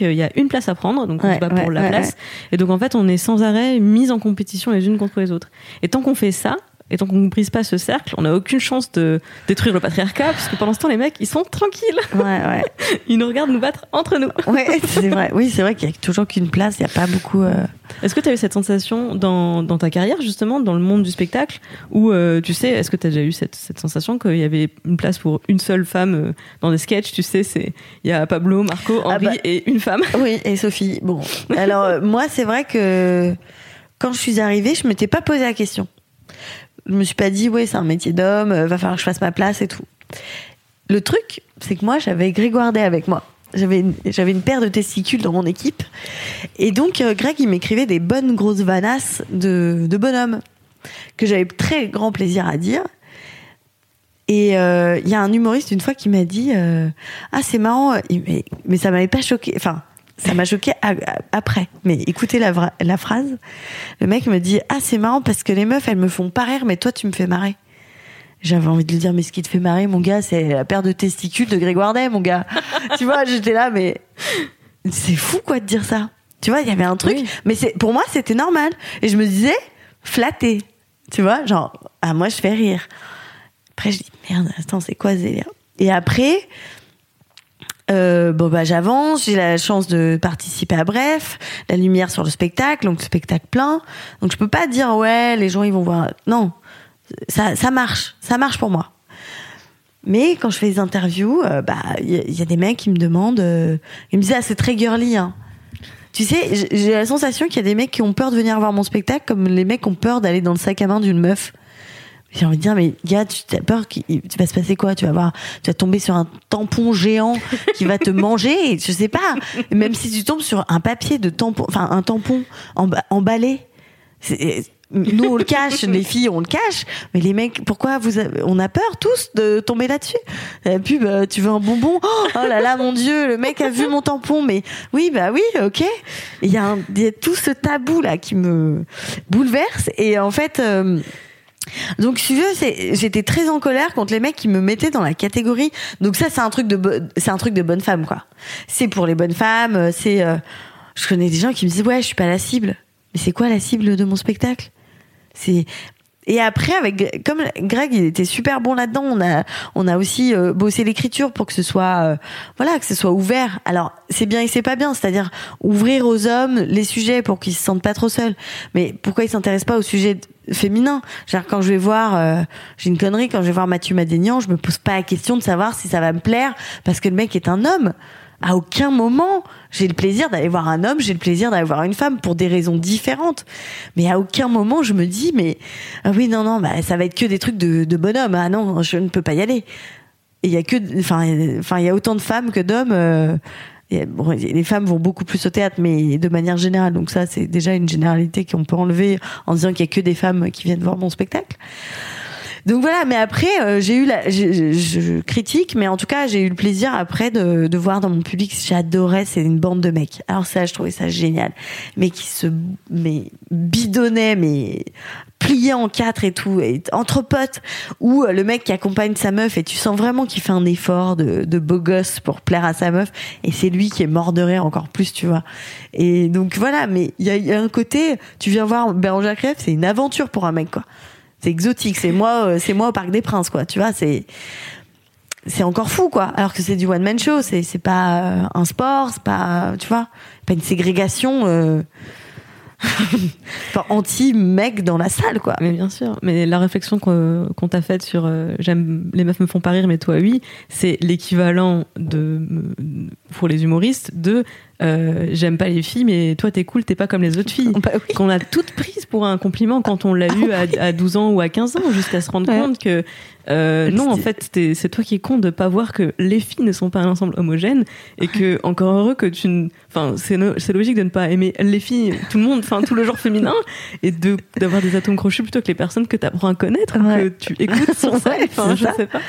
Il y a une place à prendre, donc on Ouais, se bat ouais, pour la ouais, place. Et donc en fait, on est sans arrêt mis en compétition les unes contre les autres. Et tant qu'on fait ça, et tant qu'on ne brise pas ce cercle, on n'a aucune chance de détruire le patriarcat, parce que pendant ce temps, les mecs, ils sont tranquilles. Ouais, ouais. Ils nous regardent nous battre entre nous. Ouais, c'est vrai. Oui, c'est vrai qu'il y a toujours qu'une place. Il n'y a pas beaucoup. euh, Est-ce que tu as eu cette sensation dans, dans ta carrière, justement, dans le monde du spectacle, où euh, tu sais, est-ce que tu as déjà eu cette, cette sensation qu'il y avait une place pour une seule femme euh, dans des sketchs? Tu sais, c'est il y a Pablo, Marco, Henri bah. et une femme. Oui, et Sophie. Bon, alors moi, c'est vrai que quand je suis arrivée, je m'étais pas posé la question. Je me suis pas dit, ouais, c'est un métier d'homme, euh, va falloir que je fasse ma place et tout. Le truc, c'est que moi, j'avais Grégoire Day avec moi. J'avais une, une paire de testicules dans mon équipe. Et donc, euh, Greg, il m'écrivait des bonnes grosses vanasses de, de bonhomme que j'avais très grand plaisir à dire. Et euh, il y a un humoriste une fois qui m'a dit euh, ah c'est marrant mais, mais ça m'avait pas choqué enfin ça m'a choqué après. Mais écoutez la, la phrase. Le mec me dit ah c'est marrant parce que les meufs elles me font pas rire mais toi tu me fais marrer j'avais envie de lui dire mais ce qui te fait marrer mon gars c'est la paire de testicules de Grégoire Day mon gars tu vois j'étais là mais c'est fou quoi de dire ça. Tu vois il y avait un truc Oui. mais c'est pour moi c'était normal. Et je me disais flatté tu vois genre ah moi je fais rire. Après, je dis merde, attends, c'est quoi ce délire Et après, euh, bon bah j'avance, j'ai la chance de participer à Bref, la lumière sur le spectacle, donc le spectacle plein. Donc je peux pas dire ouais, les gens ils vont voir. Non, ça ça marche, ça marche pour moi. Mais quand je fais des interviews, euh, bah il y, a- des mecs qui me demandent, euh, ils me disent ah c'est très girly. Hein. Tu sais, j'ai la sensation qu'il y a des mecs qui ont peur de venir voir mon spectacle, comme les mecs ont peur d'aller dans le sac à main d'une meuf. J'ai envie de dire, mais gars, tu as peur qu'il tu vas se passer quoi? Tu vas voir, tu vas tomber sur un tampon géant qui va te manger. Je sais pas. Même si tu tombes sur un papier de tampon, enfin un tampon emba- emballé. Nous on le cache, les filles on le cache, mais les mecs, pourquoi vous avez- on a peur tous de tomber là-dessus? La pub, euh, tu veux un bonbon? Oh là là, mon dieu, le mec a vu mon tampon, mais oui, bah oui, ok. Il y, a un- il y a tout ce tabou là qui me bouleverse et en fait. euh, donc, si j'étais très en colère contre les mecs qui me mettaient dans la catégorie. Donc ça, c'est un truc de, c'est un truc de bonne femme, quoi. C'est pour les bonnes femmes. euh, C'est, euh, je connais des gens qui me disent ouais, je suis pas la cible. Mais c'est quoi la cible de mon spectacle? C'est et après, avec comme Greg, il était super bon là-dedans. On a, on a aussi euh, bossé l'écriture pour que ce soit, voilà, que ce soit ouvert. Alors, c'est bien et c'est pas bien. C'est-à-dire ouvrir aux hommes les sujets pour qu'ils se sentent pas trop seuls. Mais pourquoi ils s'intéressent pas aux sujets féminins Genre quand je vais voir, euh, j'ai une connerie quand je vais voir Mathieu Madénian, je me pose pas la question de savoir si ça va me plaire parce que le mec est un homme. À aucun moment, j'ai le plaisir d'aller voir un homme, j'ai le plaisir d'aller voir une femme pour des raisons différentes. Mais à aucun moment, je me dis, mais ah oui, non, non, bah, ça va être que des trucs de, bonhomme. Ah non, je ne peux pas y aller. Il y a que, enfin, il y a autant de femmes que d'hommes. euh, bon, les femmes vont beaucoup plus au théâtre, mais de manière générale. Donc ça, c'est déjà une généralité qu'on peut enlever en disant qu'il y a que des femmes qui viennent voir mon spectacle. Donc voilà, mais après, euh, j'ai eu la, je, je- je critique, mais en tout cas, j'ai eu le plaisir après de, de voir dans mon public, j'adorais, c'est une bande de mecs. Alors ça, je trouvais ça génial, mais qui se, mais bidonnaient, mais pliés en quatre et tout, et entre potes, ou euh, le mec qui accompagne sa meuf et tu sens vraiment qu'il fait un effort de, de beau gosse pour plaire à sa meuf, et c'est lui qui est mort de rire encore plus, tu vois. Et donc voilà, mais il y y a un côté, tu viens voir Bérangère Crève, c'est une aventure pour un mec, quoi. C'est exotique, c'est moi, euh, c'est moi au Parc des Princes, quoi. Tu vois, c'est c'est encore fou, quoi. Alors que c'est du one man show, c'est c'est pas euh, un sport, c'est pas, tu vois, pas une ségrégation. euh, enfin, anti-mec dans la salle, quoi. Mais bien sûr. Mais la réflexion qu'on t'a faite sur euh, j'aime les meufs me font pas rire, mais toi oui, c'est l'équivalent de pour les humoristes de euh, j'aime pas les filles, mais toi t'es cool, t'es pas comme les autres filles. Bah oui. Qu'on a toutes prises pour un compliment quand on l'a eu à, à 12 ans ou à 15 ans, jusqu'à se rendre Ouais. compte que euh, non, en fait, c'est toi qui es con de pas voir que les filles ne sont pas un ensemble homogène et que encore heureux que tu, ne- enfin, c'est no- logique de ne pas aimer les filles, tout le monde, enfin tout le genre féminin et de d'avoir des atomes crochus plutôt que les personnes que t'apprends à connaître ou que tu écoutes sur ça. Enfin, je ça. sais pas.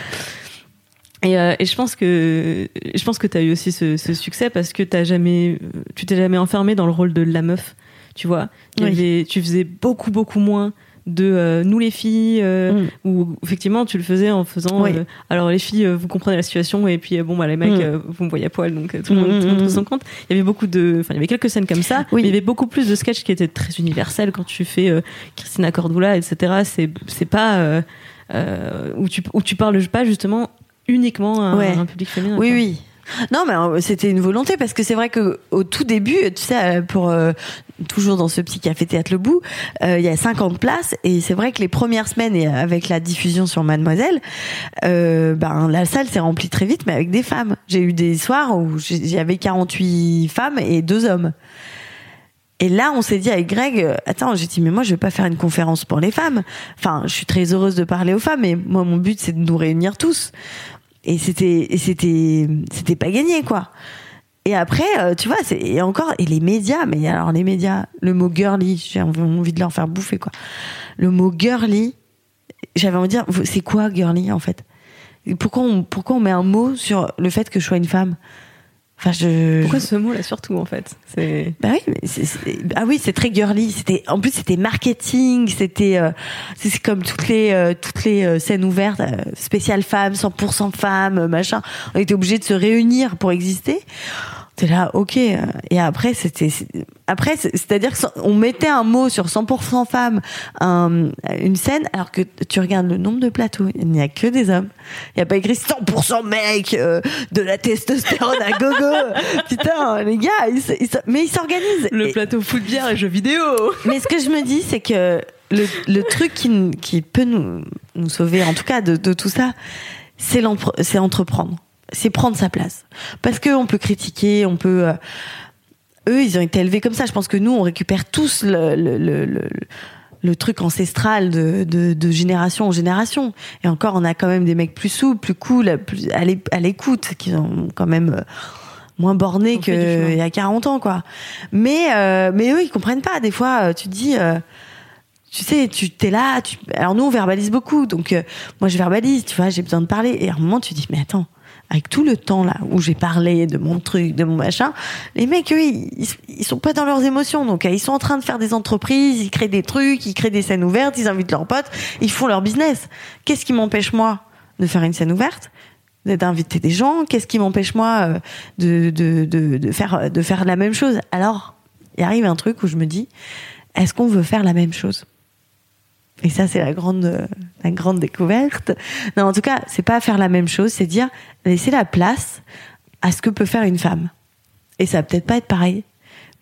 Et, euh, et je pense que je pense que t'as eu aussi ce, ce succès parce que t'as jamais, tu t'es jamais enfermé dans le rôle de la meuf, tu vois. Il y Oui. avait, tu faisais beaucoup beaucoup moins de euh, nous les filles euh, où effectivement tu le faisais en faisant Mm. Oui. euh, alors les filles euh, vous comprenez la situation et puis bon bah les mecs Mm. vous me voyez à poil donc tout le monde, Mm, mm, trouve son compte il y avait beaucoup de enfin il y avait quelques scènes comme ça Oui. mais il y avait beaucoup plus de sketchs qui étaient très universels quand tu fais Christina Cordula etc c'est c'est pas où tu où tu parles pas justement uniquement à Ouais. un public féminin Oui, quoi. oui. Non, mais euh, c'était une volonté parce que c'est vrai que au tout début, tu sais, euh, pour euh, toujours dans ce petit café théâtre Le Bout, il y a 50 places et c'est vrai que les premières semaines et avec la diffusion sur Mademoiselle, ben la salle s'est remplie très vite, mais avec des femmes. J'ai eu des soirs où j'avais 48 femmes et deux hommes. Et là, on s'est dit avec Greg, attends, j'ai dit, mais moi, je vais pas faire une conférence pour les femmes. Enfin, je suis très heureuse de parler aux femmes, mais moi, mon but, c'est de nous réunir tous. Et c'était, c'était, c'était pas gagné, quoi. Et après, euh, tu vois, c'est, et encore, et les médias, mais alors les médias, le mot girly, j'ai envie de leur faire bouffer, quoi. Le mot girly, j'avais envie de dire, c'est quoi girly, en fait? Pourquoi pourquoi on met un mot sur le fait que je sois une femme? Enfin, je. pourquoi ce mot là surtout en fait? C'est Bah oui, mais c'est- c'est- ah oui, c'est très girly. C'était en plus c'était marketing, c'était euh, c'est comme toutes les euh, toutes les euh, scènes ouvertes, euh, spéciales femmes, 100% femmes, euh, machin. On était obligés de se réunir pour exister. T'es là, ok. Et après, c'était après, c'est- c'est-à-dire qu'on mettait un mot sur 100% femmes, un- une scène, alors que tu regardes le nombre de plateaux, il n'y a que des hommes. Il n'y a pas écrit 100% mecs, euh, de la testostérone à gogo. Putain, les gars, ils mais ils s'organisent. le plateau foot bière et jeux vidéo mais ce que je me dis, c'est que le, le truc qui, qui peut nous, nous sauver, en tout cas de, de tout ça, c'est entreprendre. C'est prendre sa place. Parce qu'on peut critiquer, on peut. euh, eux, ils ont été élevés comme ça. Je pense que nous, on récupère tous le, le, le, le- le truc ancestral de, de, de génération en génération. Et encore, on a quand même des mecs plus souples, plus cool, plus à l'é- à l'écoute, qui sont quand même euh, moins bornés On qu'il y a 40 ans, quoi. Mais, euh, mais eux, ils comprennent pas. Des fois, tu te dis, tu sais, tu t'es là. Tu... Alors nous, on verbalise beaucoup. Donc, euh, moi, je verbalise, tu vois, j'ai besoin de parler. Et à un moment, tu dis, mais attends, avec tout le temps là où j'ai parlé de mon truc, de mon machin, les mecs, eux, ils, sont pas dans leurs émotions. Donc, euh, ils sont en train de faire des entreprises, ils créent des trucs, ils créent des scènes ouvertes, ils invitent leurs potes, ils font leur business. Qu'est-ce qui m'empêche, moi, de faire une scène ouverte? D'inviter des gens? Qu'est-ce qui m'empêche, moi, euh, de, faire, de faire la même chose? Alors, il arrive un truc où je me dis, est-ce qu'on veut faire la même chose? Et ça, c'est la grande, euh, la grande découverte. Non, en tout cas, c'est pas faire la même chose, c'est dire laisser la place à ce que peut faire une femme. Et ça va peut-être pas être pareil,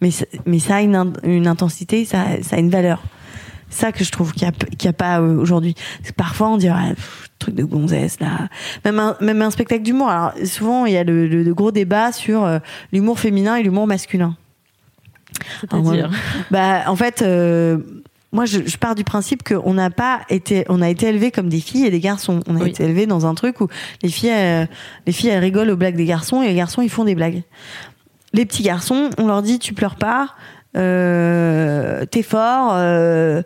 mais ça- mais ça a une, une intensité, ça, ça a une valeur. Ça que je trouve qu'il y a, y a pas euh, aujourd'hui. Parfois, on dirait pff, truc de gonzesse là. Même un, même un spectacle d'humour. Alors souvent, il y a le, le- le gros débat sur euh, l'humour féminin et l'humour masculin. Alors, moi, bah, en fait, euh, moi, je, je pars du principe qu'on n'a pas été, on a été élevés comme des filles et des garçons. On a Oui. été élevés dans un truc où les filles, euh, les filles, elles rigolent aux blagues des garçons et les garçons, ils font des blagues. Les petits garçons, on leur dit, tu pleures pas, euh, t'es fort, euh,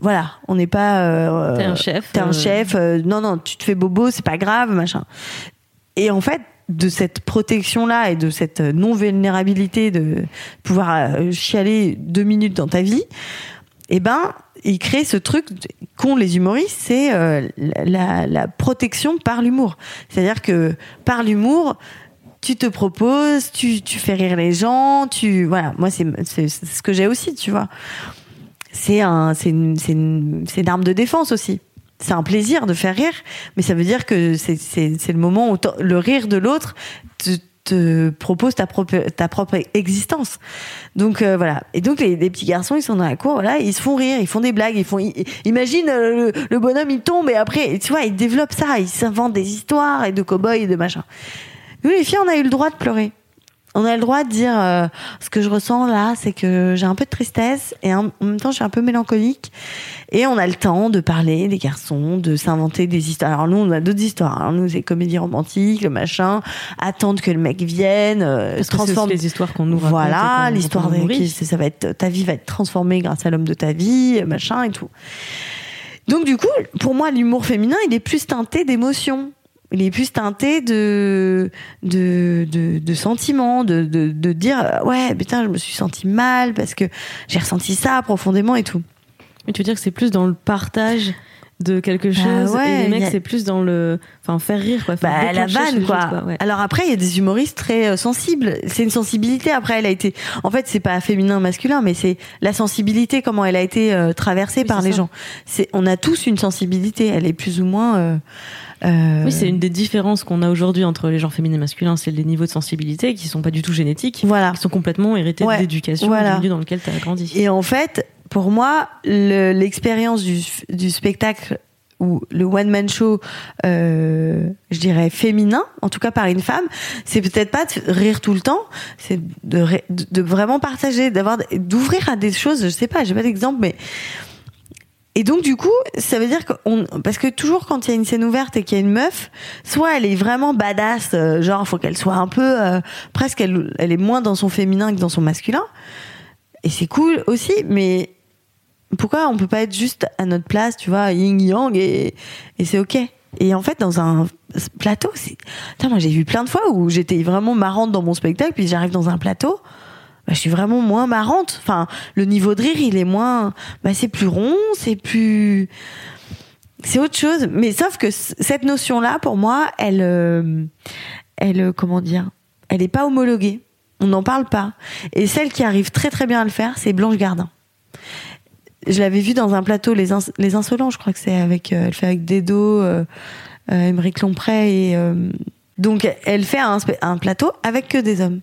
voilà, on n'est pas. euh, T'es un chef, T'es un euh. chef. euh, non, non, tu te fais bobo, c'est pas grave, machin. Et en fait, de cette protection-là et de cette non-vulnérabilité de pouvoir euh, chialer deux minutes dans ta vie, eh ben, il crée ce truc qu'ont les humoristes, c'est euh, la, protection par l'humour. C'est-à-dire que par l'humour, tu te proposes, tu, fais rire les gens, tu voilà. Moi, c'est ce que j'ai aussi, tu vois. C'est un, c'est une, une, une arme de défense aussi. C'est un plaisir de faire rire, mais ça veut dire que c'est le moment où le rire de l'autre te proposes ta propre ta propre existence. Donc euh, voilà. Et donc les, petits garçons, ils sont dans la cour, voilà, ils se font rire, ils font des blagues, ils font. i- imagine euh, le, le bonhomme, il tombe et après, tu vois, ils développent ça, ils s'inventent des histoires et de cow-boys et de machin. Nous les filles, on a eu le droit de pleurer. On a le droit de dire euh, ce que je ressens là, c'est que j'ai un peu de tristesse et en même temps je suis un peu mélancolique. Et on a le temps de parler des garçons, de s'inventer des histoires. Alors nous on a d'autres histoires. hein. Nous c'est comédie romantique, le machin, attendre que le mec vienne, euh, Parce que c'est aussi les histoires qu'on nous raconte Voilà, l'histoire ça va être ta vie va être transformée grâce à l'homme de ta vie, machin et tout. Donc du coup, pour moi, l'humour féminin, il est plus teinté d'émotions. Il est plus teinté de de de, de sentiments, de, de de dire euh, ouais putain je me suis senti mal parce que j'ai ressenti ça profondément et tout. Mais tu veux dire que c'est plus dans le partage de quelque Bah chose ouais, et les mecs a- c'est plus dans le enfin faire rire quoi faire Bah, la vanne les quoi. ouais. Alors après il y a des humoristes très euh, sensibles. C'est une sensibilité. Après elle a été. En fait c'est pas féminin masculin mais c'est la sensibilité comment elle a été euh, traversée Oui, par les ça. gens. C'est on a tous une sensibilité. Elle est plus ou moins. euh, euh, Oui, c'est une des différences qu'on a aujourd'hui entre les genres féminins et masculins, c'est les niveaux de sensibilité qui sont pas du tout génétiques, Voilà. qui sont complètement hérités Ouais, de l'éducation voilà. dans lequel tu as grandi. Et en fait, pour moi, le- l'expérience du, du spectacle ou le one man show, euh, je dirais féminin, en tout cas par une femme, c'est peut-être pas de rire tout le temps, c'est de, de vraiment partager, d'avoir, d'ouvrir à des choses. Je sais pas, j'ai pas d'exemple, mais et donc du coup, ça veut dire qu'on parce que toujours quand il y a une scène ouverte et qu'il y a une meuf, soit elle est vraiment badass, euh, genre faut qu'elle soit un peu euh, presque elle, elle est moins dans son féminin que dans son masculin. Et c'est cool aussi, mais pourquoi on peut pas être juste à notre place, tu vois, yin yang et, et c'est ok. Et en fait, dans un plateau, c'est, moi j'ai vu plein de fois où j'étais vraiment marrante dans mon spectacle, puis j'arrive dans un plateau, bah, je suis vraiment moins marrante. Enfin, le niveau de rire, il est moins, bah, c'est plus rond, c'est plus, c'est autre chose. Mais sauf que cette notion-là, pour moi, elle, euh, elle, euh, comment dire, elle est pas homologuée. On n'en parle pas. Et celle qui arrive très très bien à le faire, c'est Blanche Gardin. Je l'avais vue dans un plateau, Les, Ins- Les Insolents, je crois que c'est avec, euh, elle fait avec Dedo, euh, Lompré et donc elle fait un, un plateau avec que des hommes.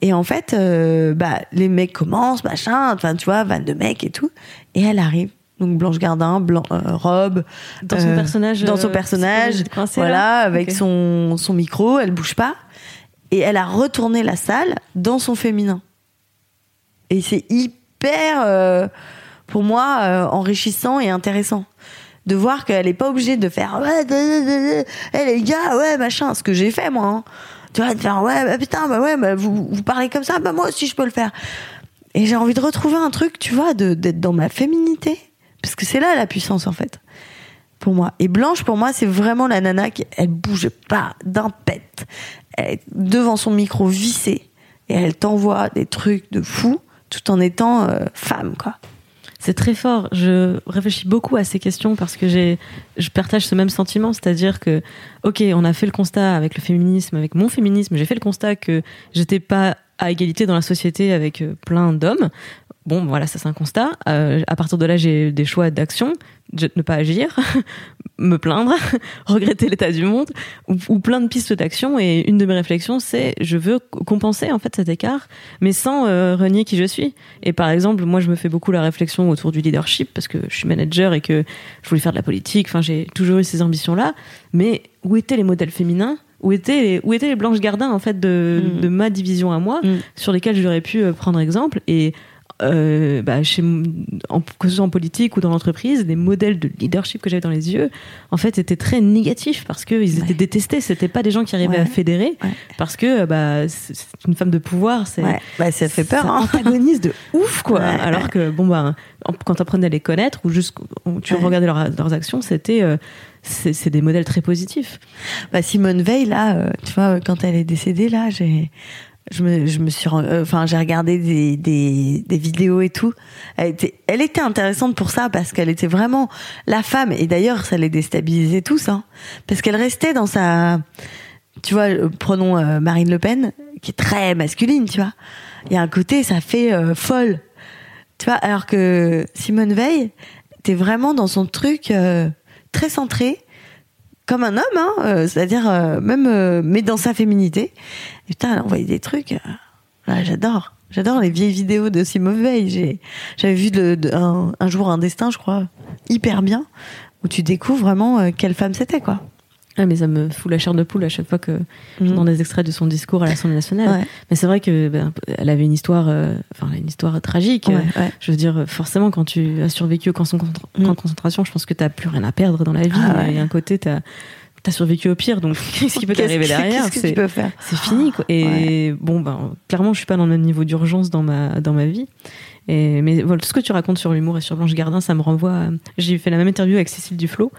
Et en fait, euh, bah les mecs commencent, machin, enfin tu vois, van de mecs et tout, et elle arrive. Donc Blanche Gardin, euh, robe, Dans son euh, personnage, dans son personnage, voilà, là avec son son micro, elle bouge pas, et elle a retourné la salle dans son féminin. Et c'est hyper, pour moi, enrichissant et intéressant de voir qu'elle est pas obligée de faire ouais, eh les gars, ouais, machin, ce que j'ai fait moi. hein. Tu vois, de faire ouais, bah, putain, bah ouais, bah, vous, vous parlez comme ça, bah moi aussi je peux le faire. Et j'ai envie de retrouver un truc, tu vois, d'être dans ma féminité, parce que c'est là la puissance en fait, pour moi. Et Blanche, pour moi, c'est vraiment la nana qui, elle bouge pas d'un pet. Elle est devant son micro vissé et elle t'envoie des trucs de fou, tout en étant euh, femme, quoi. C'est très fort. Je réfléchis beaucoup à ces questions parce que je partage ce même sentiment, c'est-à-dire que, ok, on a fait le constat avec le féminisme, avec mon féminisme, j'ai fait le constat que j'étais pas à égalité dans la société avec euh, plein d'hommes. Bon, voilà, ça c'est un constat. Euh, à partir de là, j'ai des choix d'action, ne pas agir, me plaindre, regretter l'état du monde, ou, ou plein de pistes d'action. Et une de mes réflexions, c'est je veux compenser en fait cet écart, mais sans euh, renier qui je suis. Et par exemple, moi, je me fais beaucoup la réflexion autour du leadership parce que je suis manager et que je voulais faire de la politique. Enfin, j'ai toujours eu ces ambitions-là. Mais où étaient les modèles féminins? Où étaient les, où étaient les Blanches Gardin en fait de, Mm. de ma division à moi Mm. sur lesquelles j'aurais pu euh, prendre exemple? Et euh, bah, chez, en, que ce soit en politique ou dans l'entreprise, les modèles de leadership que j'avais dans les yeux, en fait, étaient très négatifs parce qu'ils étaient Ouais. détestés. C'était pas des gens qui arrivaient Ouais. à fédérer Ouais. parce que bah, c'est une femme de pouvoir. C'est bah, ça fait peur, hein. antagonise de ouf, quoi. Alors que, bon, bah, quand tu apprenais à les connaître ou juste tu regardais leur- leurs actions, c'était. euh, c'est c'est des modèles très positifs. Bah, Simone Veil, là, euh, tu vois, quand elle est décédée, là, j'ai, je me, je me suis, euh, enfin, j'ai regardé des, des, vidéos et tout. Elle était, elle était intéressante pour ça parce qu'elle était vraiment la femme. Et d'ailleurs, ça les déstabilisait tous, hein, parce qu'elle restait dans sa, tu vois, euh, prenons euh, Marine Le Pen, qui est très masculine, tu vois. Il y a un côté, ça fait folle, tu vois. Alors que Simone Veil était vraiment dans son truc très centré comme un homme, hein, c'est-à-dire même, mais dans sa féminité. Et putain, elle a envoyé des trucs. euh, là, j'adore. J'adore les vieilles vidéos de Simone Veil. J'ai, j'avais vu de, de- un, un jour un destin, je crois, hyper bien, où tu découvres vraiment euh, quelle femme c'était, quoi. Ah, mais ça me fout la chair de poule à chaque fois que j'entends des extraits de son discours à l'Assemblée nationale. Ouais. Mais c'est vrai que ben, elle avait une histoire, euh, enfin une histoire tragique. Ouais, Euh, ouais. Je veux dire, forcément, quand tu as survécu au camp de concentration, je pense que t'as plus rien à perdre dans la vie. Ah ouais. Il y a un côté, t'as as survécu au pire, donc qu'est-ce qui peut t'arriver derrière Qu'est-ce que C'est- tu peux faire c'est fini quoi. Et bon ben clairement je suis pas dans le même niveau d'urgence dans ma dans ma vie. Et mais voilà, tout ce que tu racontes sur l'humour et sur Blanche Gardin, ça me renvoie. à- J'ai fait la même interview avec Cécile Duflo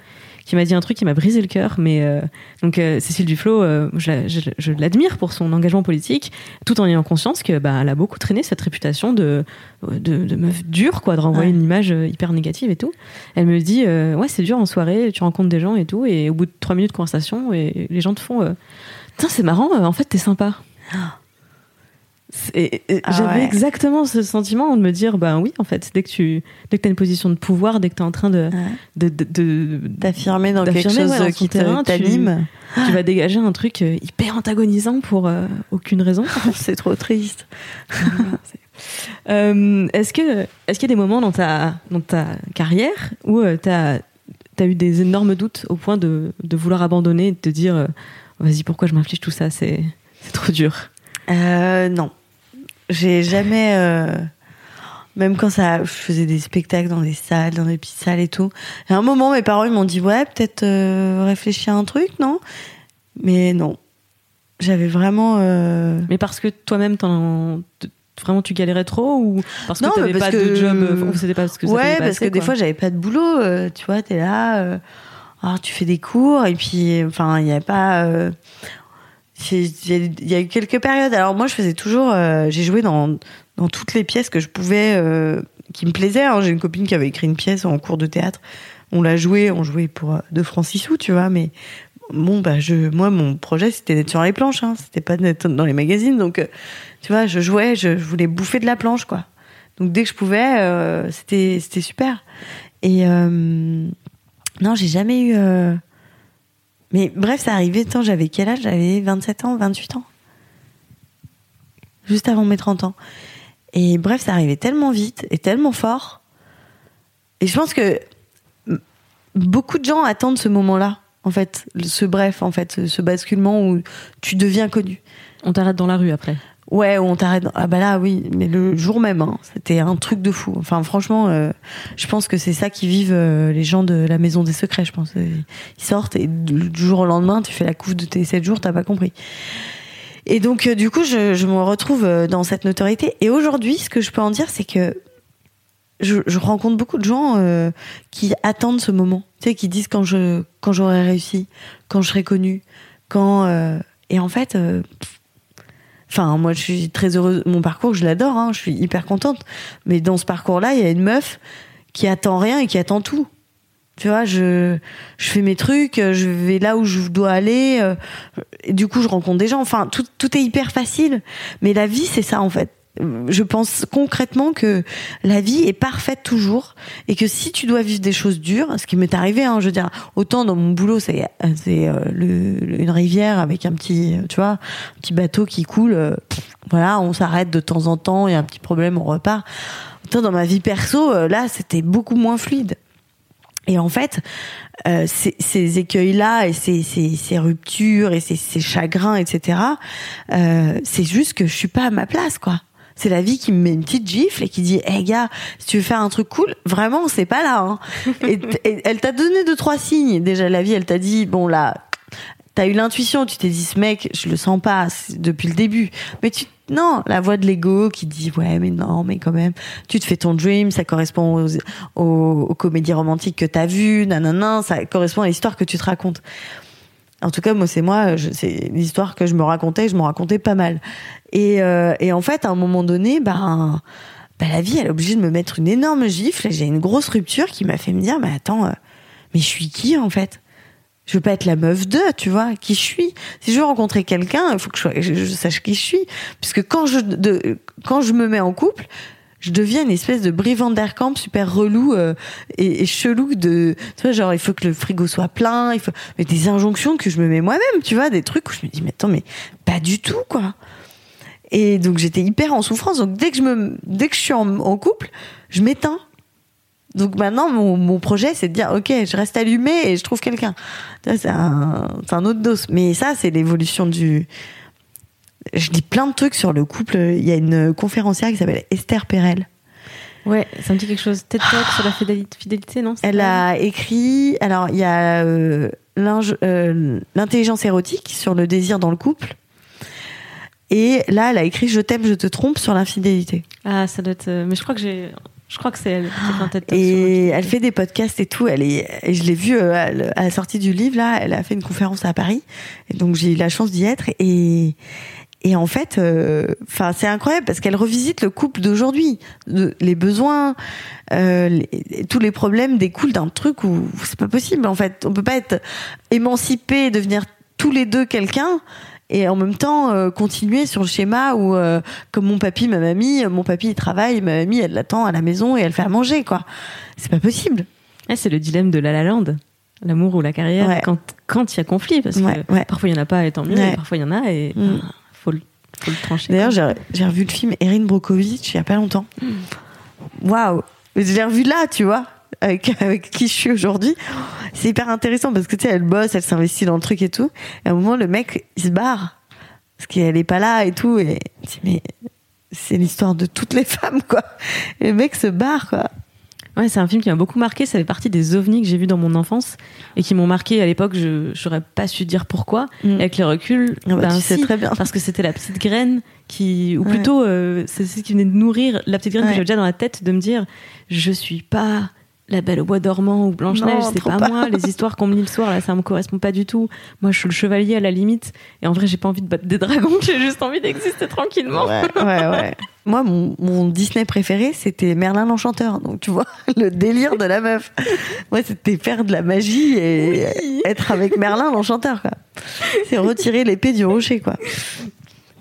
qui m'a dit un truc qui m'a brisé le cœur. Mais euh, donc euh, Cécile Duflo, euh, je, la- je- je l'admire pour son engagement politique, tout en ayant conscience que bah elle a beaucoup traîné cette réputation de de, de meuf dure quoi, de renvoyer Ouais. une image hyper négative et tout. Elle me dit ouais c'est dur en soirée, tu rencontres des gens et tout, et au bout de trois minutes de conversation, et les gens te font Putain, c'est marrant, en fait, t'es sympa. Ah J'avais ouais. exactement ce sentiment de me dire, ben oui, en fait, dès que tu dès que as une position de pouvoir, dès que tu es en train de, Ouais. de, de, de- D'affirmer dans quelque D'affirmer, chose ouais, dans son qui tu- t'anime. tu vas dégager un truc euh, hyper antagonisant pour euh, aucune raison. C'est trop triste. Euh, est-ce que est-ce qu'il y a des moments dans ta dans ta carrière où tu as eu des énormes doutes au point de, de vouloir abandonner et de te dire euh, vas-y pourquoi je m'inflige tout ça? C'est c'est trop dur. Euh, non. J'ai jamais. euh, Même quand ça, je faisais des spectacles dans des salles, dans des petites salles et tout. À un moment, mes parents ils m'ont dit ouais, peut-être euh, réfléchir à un truc, non? Mais non. J'avais vraiment. euh, Mais parce que toi-même, t'en- vraiment, tu galérais trop ou parce que Non, t'avais pas de que- job euh, ou c'était pas parce que ouais, parce assez, que des quoi? fois j'avais pas de boulot. euh, tu vois, t'es là. euh, alors, tu fais des cours et puis, enfin, il y a pas. Il y, a- eu quelques périodes. Alors moi, je faisais toujours. euh, J'ai joué dans dans toutes les pièces que je pouvais, euh, qui me plaisaient. hein. J'ai une copine qui avait écrit une pièce en cours de théâtre. On l'a joué, on jouait pour euh, deux francs six sous, tu vois. Mais bon, bah, je, moi, mon projet, c'était d'être sur les planches. Hein. C'était pas d'être dans les magazines. Donc, euh, tu vois, je jouais, je, je voulais bouffer de la planche, quoi. Donc dès que je pouvais, euh, c'était c'était super. Et euh, non, j'ai jamais eu. Mais bref, ça arrivait. Tant j'avais quel âge? J'avais 27 ans, 28 ans, juste avant mes 30 ans. Et bref, ça arrivait tellement vite et tellement fort. Et je pense que beaucoup de gens attendent ce moment-là, en fait, ce bref, en fait, ce basculement où tu deviens connu. On t'arrête dans la rue après. Ouais, on t'arrête. Ah bah là, oui, mais le jour même, hein, c'était un truc de fou. Enfin, franchement, euh, je pense que c'est ça qui vivent euh, les gens de la Maison des Secrets. Je pense, ils sortent et du jour au lendemain, tu fais la couve de tes 7 jours, t'as pas compris. Et donc, euh, du coup, je, me retrouve dans cette notoriété. Et aujourd'hui, ce que je peux en dire, c'est que je, rencontre beaucoup de gens qui attendent ce moment. Tu sais, qui disent quand je quand j'aurai réussi, quand je serai connue, quand et en fait. Enfin, moi, je suis très heureuse. Mon parcours, je l'adore. Hein, je suis hyper contente. Mais dans ce parcours-là, il y a une meuf qui attend rien et qui attend tout. Tu vois, je, je fais mes trucs, je vais là où je dois aller. euh, du coup, je rencontre des gens. Enfin, tout, tout est hyper facile. Mais la vie, c'est ça, en fait. Je pense concrètement que la vie est parfaite toujours et que si tu dois vivre des choses dures, ce qui m'est arrivé, hein, je veux dire, autant dans mon boulot, c'est euh, une rivière avec un petit, tu vois, un petit bateau qui coule. euh, voilà, on s'arrête de temps en temps, il y a un petit problème, on repart. Autant dans ma vie perso, euh, là, c'était beaucoup moins fluide. Et en fait, euh, ces, ces écueils-là et ces, ces, ces ruptures et ces, ces chagrins, etc., euh, c'est juste que je suis pas à ma place, quoi. C'est la vie qui me met une petite gifle et qui dit, hé gars, si tu veux faire un truc cool, vraiment, c'est pas là. Hein. et, elle t'a donné deux trois signes. Déjà, la vie, elle t'a dit, bon là, t'as eu l'intuition, tu t'es dit, ce mec, je le sens pas depuis le début. Mais tu, non, la voix de l'ego qui dit, ouais, mais non, mais quand même, tu te fais ton dream, ça correspond aux, aux, aux comédies romantiques que t'as vues, nanana, ça correspond à l'histoire que tu te racontes. En tout cas, moi, c'est moi, c'est l'histoire que je me racontais, je me racontais pas mal. Et, euh, en fait, à un moment donné, ben, ben, la vie, elle est obligée de me mettre une énorme gifle. J'ai une grosse rupture qui m'a fait me dire, mais attends, euh, mais je suis qui en fait? Je veux pas être la meuf de, tu vois, qui je suis. Si je veux rencontrer quelqu'un, il faut que je, je- je sache qui je suis, puisque quand je quand je me mets en couple, je deviens une espèce de Brie Van Der Kamp super relou euh, et, chelou de tu vois genre il faut que le frigo soit plein il faut mais des injonctions que je me mets moi-même tu vois des trucs où je me dis mais attends mais pas du tout quoi. Et donc j'étais hyper en souffrance. Donc dès que je me dès que je suis en, couple je m'éteins. Donc maintenant mon, mon projet c'est de dire ok je reste allumé et je trouve quelqu'un. C'est un un autre dos mais ça c'est l'évolution du je lis plein de trucs sur le couple il y a une conférencière qui s'appelle Esther Perel Ouais, ça me dit quelque chose. TED Talk sur la fidélité, fidélité non Elle a écrit, alors il y a euh, euh, l'intelligence érotique sur le désir dans le couple. Et là, elle a écrit Je t'aime, je te trompe sur l'infidélité. Ah, ça doit être. euh, Mais je crois que j'ai. Je crois que c'est elle. qui Et elle fait des podcasts et tout. Elle est, et je l'ai vue à la sortie du livre, là, elle a fait une conférence à Paris. Et donc j'ai eu la chance d'y être. Et, et en fait, euh, enfin, c'est incroyable parce qu'elle revisite le couple d'aujourd'hui. Les besoins, euh, les- tous les problèmes découlent d'un truc où c'est pas possible. En fait, on peut pas être émancipé devenir tous les deux quelqu'un et en même temps euh, continuer sur le schéma où euh, comme mon papy ma mamie euh, mon papy il travaille ma mamie elle l'attend à la maison et elle fait à manger quoi c'est pas possible Ah, c'est le dilemme de La La Land. L'amour ou la carrière, Ouais. quand quand il y a conflit, parce Ouais, que ouais. parfois il y en a pas et tant mieux, et parfois il y en a et Mm. Faut le faut le trancher. d'ailleurs j'ai j'ai revu le film Erin Brockovich il y a pas longtemps. Mm. waouh. Je l'ai revu là tu vois avec, avec qui je suis aujourd'hui. C'est hyper intéressant parce que tu sais elle bosse elle s'investit dans le truc et tout. Et à un moment le mec il se barre parce qu'elle est pas là et tout. Et mais c'est l'histoire de toutes les femmes quoi. Et le mec se barre quoi Ouais, c'est un film qui m'a beaucoup marqué. Ça fait partie des ovnis que j'ai vus dans mon enfance et qui m'ont marqué à l'époque. Je j'aurais pas su dire pourquoi. Mm. Avec les reculs, Ah bah, ben tu sais si, très bien. parce que c'était la petite graine qui, ou Ouais. plutôt, euh, c'est ce qui venait de nourrir la petite graine Ouais. que j'avais déjà dans la tête de me dire, je suis pas la Belle au bois dormant ou Blanche Neige, Non, c'est pas, pas. moi. Les histoires qu'on me lit le soir là, ça me correspond pas du tout. Moi, je suis le chevalier à la limite. Et en vrai, j'ai pas envie de battre des dragons. J'ai juste envie d'exister tranquillement. Ouais, ouais, ouais. Moi, mon, mon Disney préféré, c'était Merlin l'Enchanteur. Donc, tu vois, le délire de la meuf. Moi, c'était faire de la magie et être avec Merlin l'Enchanteur, quoi. C'est retirer l'épée du rocher, quoi.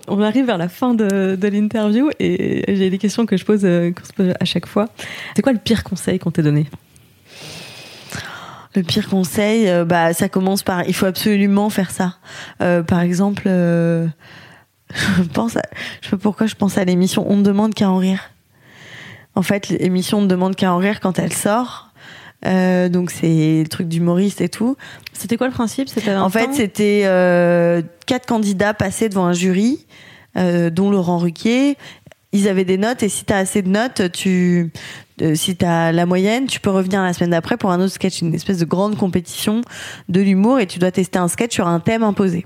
On arrive vers la fin de, l'interview et j'ai des questions que je pose, euh, pose à chaque fois. C'est quoi le pire conseil qu'on t'ait donné? Le pire conseil, euh, bah, ça commence par, il faut absolument faire ça. Euh, par exemple, je pense, je sais pas pourquoi je pense à l'émission On ne demande qu'à en rire. En fait, l'émission On ne demande qu'à en rire quand elle sort. Euh, donc c'est le truc d'humoriste et tout. C'était quoi le principe? En fait, c'était euh, quatre candidats passés devant un jury, euh, dont Laurent Ruquier. Ils avaient des notes et si t'as assez de notes, tu, euh, si t'as la moyenne, tu peux revenir la semaine d'après pour un autre sketch, une espèce de grande compétition de l'humour et tu dois tester un sketch sur un thème imposé.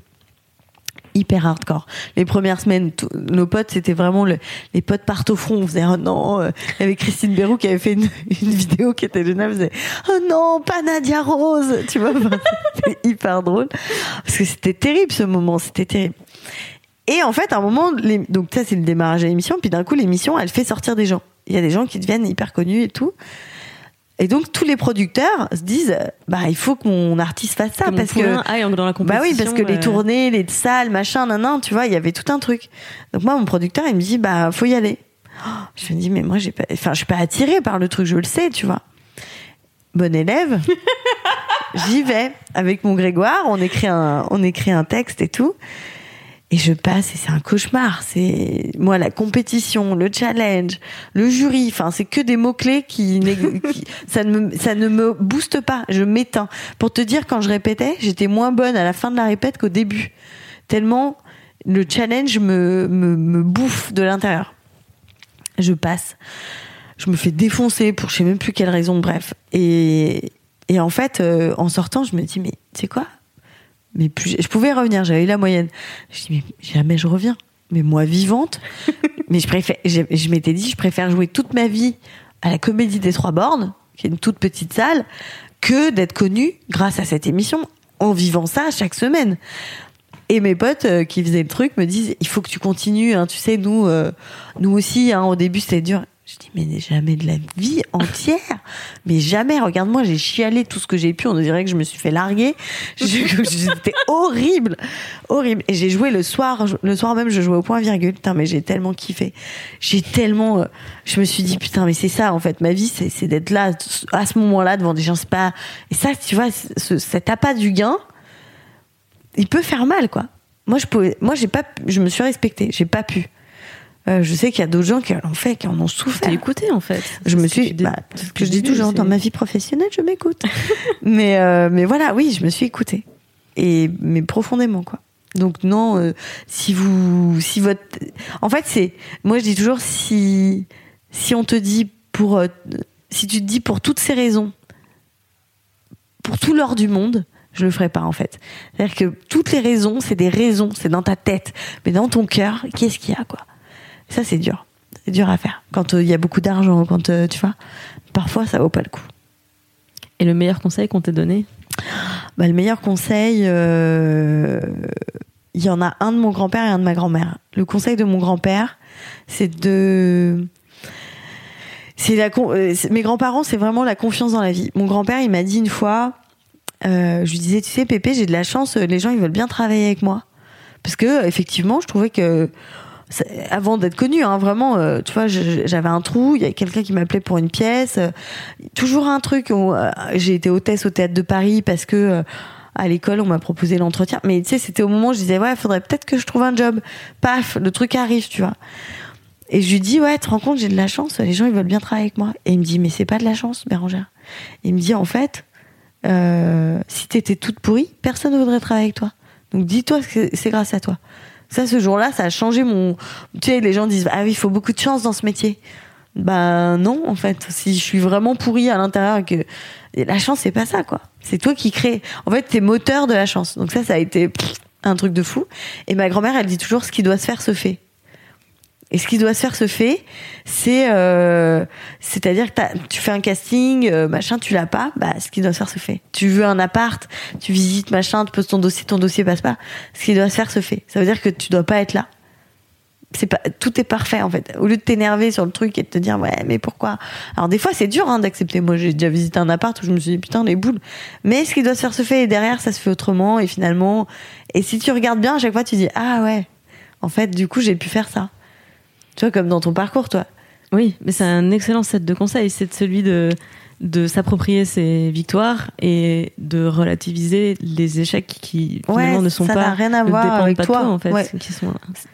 Hyper hardcore. Les premières semaines, nos potes, c'était vraiment le, les potes partent au front. On faisait, oh non, euh, avait Christine Bérou qui avait fait une, vidéo qui était géniale. Elle faisait, oh non, pas Nadia Rose. Tu vois, c'était hyper drôle. Parce que c'était terrible ce moment, c'était terrible. Et en fait, à un moment, les- donc ça c'est le démarrage de l'émission, puis d'un coup l'émission, elle fait sortir des gens. Il y a des gens qui deviennent hyper connus et tout. Et donc tous les producteurs se disent, bah il faut que mon artiste fasse ça que parce que aille dans la bah oui, parce que les tournées, les salles, machin, nan, nan, tu vois, il y avait tout un truc. Donc moi, mon producteur, il me dit, bah, faut y aller. Oh, je me dis, mais moi, j'ai pas, enfin, je suis pas attirée par le truc, je le sais, tu vois. Bon élève. J'y vais. Avec mon Grégoire, on écrit un, on écrit un texte et tout. Et je passe et c'est un cauchemar. C'est moi la compétition, le challenge, le jury. Enfin, c'est que des mots clés qui, ça ne me, ça ne me booste pas. Je m'éteins. Pour te dire, quand je répétais, j'étais moins bonne à la fin de la répète qu'au début. Tellement le challenge me, me, me bouffe de l'intérieur. Je passe. Je me fais défoncer pour je sais même plus quelle raison. Bref. Et, et en fait, euh, en sortant, je me dis mais tu sais quoi? Mais plus, je pouvais revenir, j'avais eu la moyenne. Je dis, mais jamais je reviens. Mais moi, vivante. mais je préfère, je, je m'étais dit, je préfère jouer toute ma vie à la Comédie des Trois Bornes, qui est une toute petite salle, que d'être connue grâce à cette émission en vivant ça chaque semaine. Et mes potes euh, qui faisaient le truc me disent, il faut que tu continues, hein, tu sais, nous, euh, nous aussi, hein, au début c'était dur. Je dis, mais jamais de la vie entière. Mais jamais. Regarde-moi, j'ai chialé tout ce que j'ai pu. On dirait que je me suis fait larguer. C'était horrible. Horrible. Et j'ai joué le soir. Le soir même, je jouais au point virgule. Putain, mais j'ai tellement kiffé. J'ai tellement, euh, je me suis dit, putain, mais c'est ça, en fait. Ma vie, c'est d'être là, à ce moment-là, devant des gens. C'est pas, et ça, tu vois, ce, cet appât du gain, il peut faire mal, quoi. Moi, je pouvais, moi, j'ai pas, je me suis respectée. J'ai pas pu. Euh, je sais qu'il y a d'autres gens qui l'ont fait, qui en ont souffert. T'es écouté en fait. Je me suis, bah, ce que je dis toujours dans ma vie professionnelle, je m'écoute. mais euh, mais voilà, oui, je me suis écoutée et mais profondément quoi. Donc non, euh, si vous, si votre, en fait c'est, moi je dis toujours si si on te dit pour, si tu te dis pour toutes ces raisons, pour tout l'or du monde, je le ferai pas en fait. C'est-à-dire que toutes les raisons, c'est des raisons, c'est dans ta tête, mais dans ton cœur, qu'est-ce qu'il y a quoi? Ça, c'est dur. C'est dur à faire. Quand euh, il y a beaucoup d'argent, quand euh, tu vois, parfois ça vaut pas le coup. Et le meilleur conseil qu'on t'ait donné? Bah, Le meilleur conseil, euh, il y en a un de mon grand-père et un de ma grand-mère. Le conseil de mon grand-père, c'est de. C'est la mes grands-parents, c'est vraiment la confiance dans la vie. Mon grand-père, il m'a dit une fois, je lui disais, tu sais, Pépé, j'ai de la chance, les gens, ils veulent bien travailler avec moi. Parce que, effectivement, je trouvais que avant d'être connu, hein, vraiment, euh, tu vois, j'avais un trou, il y a quelqu'un qui m'appelait pour une pièce, euh, toujours un truc. Euh, j'ai été hôtesse au théâtre de Paris parce que à l'école on m'a proposé l'entretien, mais tu sais, c'était au moment où je disais ouais, faudrait peut-être que je trouve un job. Paf, le truc arrive, tu vois. Et je lui dis ouais, te rends compte, j'ai de la chance, les gens ils veulent bien travailler avec moi. Et il me dit mais c'est pas de la chance, Bérangère. Il me dit en fait, si t'étais toute pourrie, personne ne voudrait travailler avec toi. Donc dis-toi que c'est grâce à toi. Ça, ce jour-là, ça a changé mon. Tu sais, les gens disent ah oui, il faut beaucoup de chance dans ce métier. Ben non, en fait, si je suis vraiment pourrie à l'intérieur, que la chance c'est pas ça quoi. C'est toi qui crée. En fait, t'es moteur de la chance. Donc ça, ça a été un truc de fou. Et ma grand-mère, elle dit toujours ce qui doit se faire se fait. Et ce qui doit se faire se fait, c'est euh, c'est-à-dire que tu fais un casting, euh, machin, tu l'as pas, bah ce qui doit se faire se fait. Tu veux un appart, tu visites machin, tu poses ton dossier, ton dossier passe pas. Ce qui doit se faire se fait. Ça veut dire que tu dois pas être là. C'est pas tout est parfait en fait. Au lieu de t'énerver sur le truc et de te dire ouais mais pourquoi? Alors des fois c'est dur hein, d'accepter. Moi j'ai déjà visité un appart où je me suis dit putain les boules. Mais ce qui doit se faire se fait et derrière ça se fait autrement et finalement et si tu regardes bien à chaque fois tu dis ah ouais en fait du coup j'ai pu faire ça. Tu vois, comme dans ton parcours, toi. Oui, mais c'est un excellent set de conseils. C'est celui de, de s'approprier ses victoires et de relativiser les échecs qui finalement ne sont ça pas. Ça n'a rien à voir avec toi, en fait.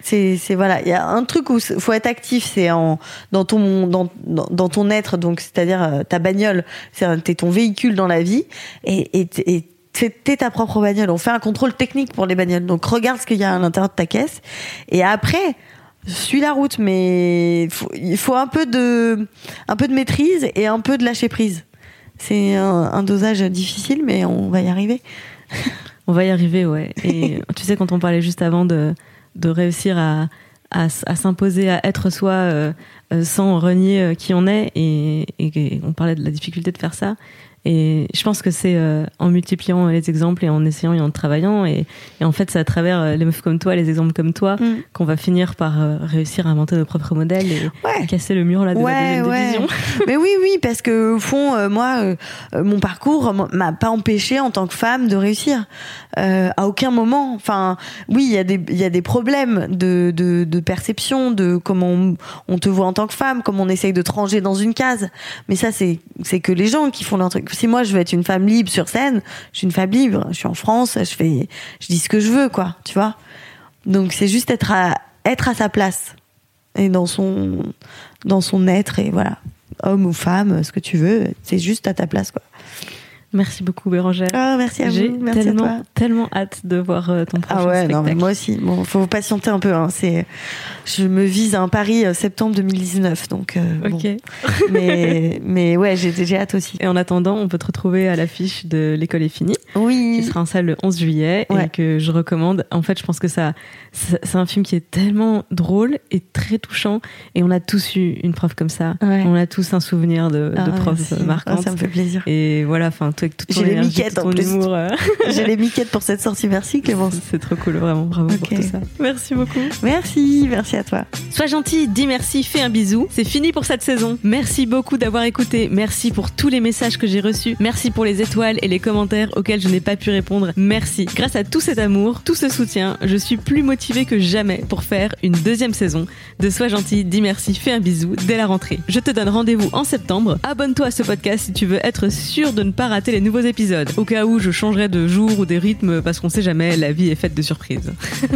C'est, c'est voilà, il y a un truc où faut être actif, c'est en dans ton dans, dans ton être, donc c'est-à-dire euh, ta bagnole, c'est t'es ton véhicule dans la vie et, et, et t'es ta propre bagnole. On fait un contrôle technique pour les bagnoles. Donc regarde ce qu'il y a à l'intérieur de ta caisse et après suis la route, mais il faut un peu de, un peu de maîtrise et un peu de lâcher prise. C'est un, dosage difficile, mais on va y arriver. on va y arriver, ouais. Et tu sais, quand on parlait juste avant de, réussir à, à, s'imposer, à être soi euh, euh, sans renier euh, qui on est, et, on parlait de la difficulté de faire ça. Et je pense que c'est euh, en multipliant les exemples et en essayant et en travaillant. Et, et en fait, c'est à travers euh, les meufs comme toi, les exemples comme toi, mm. qu'on va finir par euh, réussir à inventer nos propres modèles et casser le mur là de la deuxième Mais oui, oui, parce que au fond, moi, mon parcours m'a pas empêché en tant que femme de réussir. à aucun moment. Enfin, oui, il y a des y a des problèmes de, de, de perception, de comment on, on, te voit en tant que femme, comment on essaye de te ranger dans une case. Mais ça, c'est c'est que les gens qui font leur truc si moi je veux être une femme libre sur scène, je suis une femme libre. Je suis en France, je fais, je dis ce que je veux, quoi. Tu vois. Donc c'est juste être à être à sa place et dans son dans son être et voilà, homme ou femme, ce que tu veux, c'est juste à ta place, quoi. Merci beaucoup Bérangère. Ah, merci à vous. Merci tellement, à toi. tellement hâte de voir euh, ton prochain Ah ouais, non, mais moi aussi. Bon, faut patienter un peu. Hein. C'est, je me vise à un Paris euh, septembre 2019, donc. Euh, ok. mais mais ouais, j'ai j'ai hâte aussi. Et en attendant, on peut te retrouver à l'affiche de l'école est finie. Oui. Qui sera en salle le 11 juillet et que je recommande. En fait, je pense que ça, c'est un film qui est tellement drôle et très touchant. Et on a tous eu une prof comme ça. On a tous un souvenir de, de ah, prof marquante. ça me fait plaisir. Et voilà, enfin avec toute J'ai les miquettes, tout en ton plus. humour. euh. J'ai les miquettes pour cette sortie. Merci Clémence. C'est trop cool, vraiment, bravo pour tout ça. Merci beaucoup. Merci, merci à toi. Sois gentil, dis merci, fais un bisou. C'est fini pour cette saison. Merci beaucoup d'avoir écouté. Merci pour tous les messages que j'ai reçus. Merci pour les étoiles et les commentaires auxquels je n'ai pas pu répondre. Merci. Grâce à tout cet amour, tout ce soutien, je suis plus motivée que jamais pour faire une deuxième saison de Sois gentil, dis merci, fais un bisou dès la rentrée. Je te donne rendez-vous en septembre. Abonne-toi à ce podcast si tu veux être sûr de ne pas rater les nouveaux épisodes. Au cas où je changerai de jour ou des rythmes parce qu'on sait jamais, la vie est faite de surprises.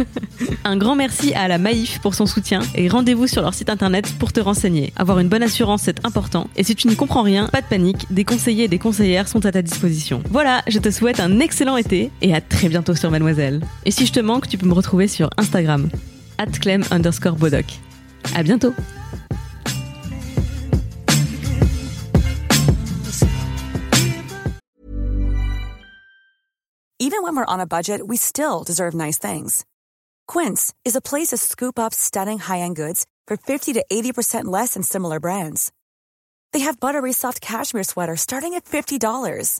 Un grand merci à la Maïf pour son soutien et rendez-vous sur leur site internet pour te renseigner. Avoir une bonne assurance, c'est important. Et si tu n'y comprends rien, pas de panique, des conseillers et des conseillères sont à ta disposition. Voilà, je te souhaite un excellent été et à très bientôt sur Mademoiselle. Et si je te manque, tu peux me retrouver sur Instagram, clem underscore bodoc. À bientôt! Even when we're on a budget, we still deserve nice things. Quince is a place to scoop up stunning high-end goods for 50 to 80% less than similar brands. They have buttery soft cashmere sweaters starting at $50,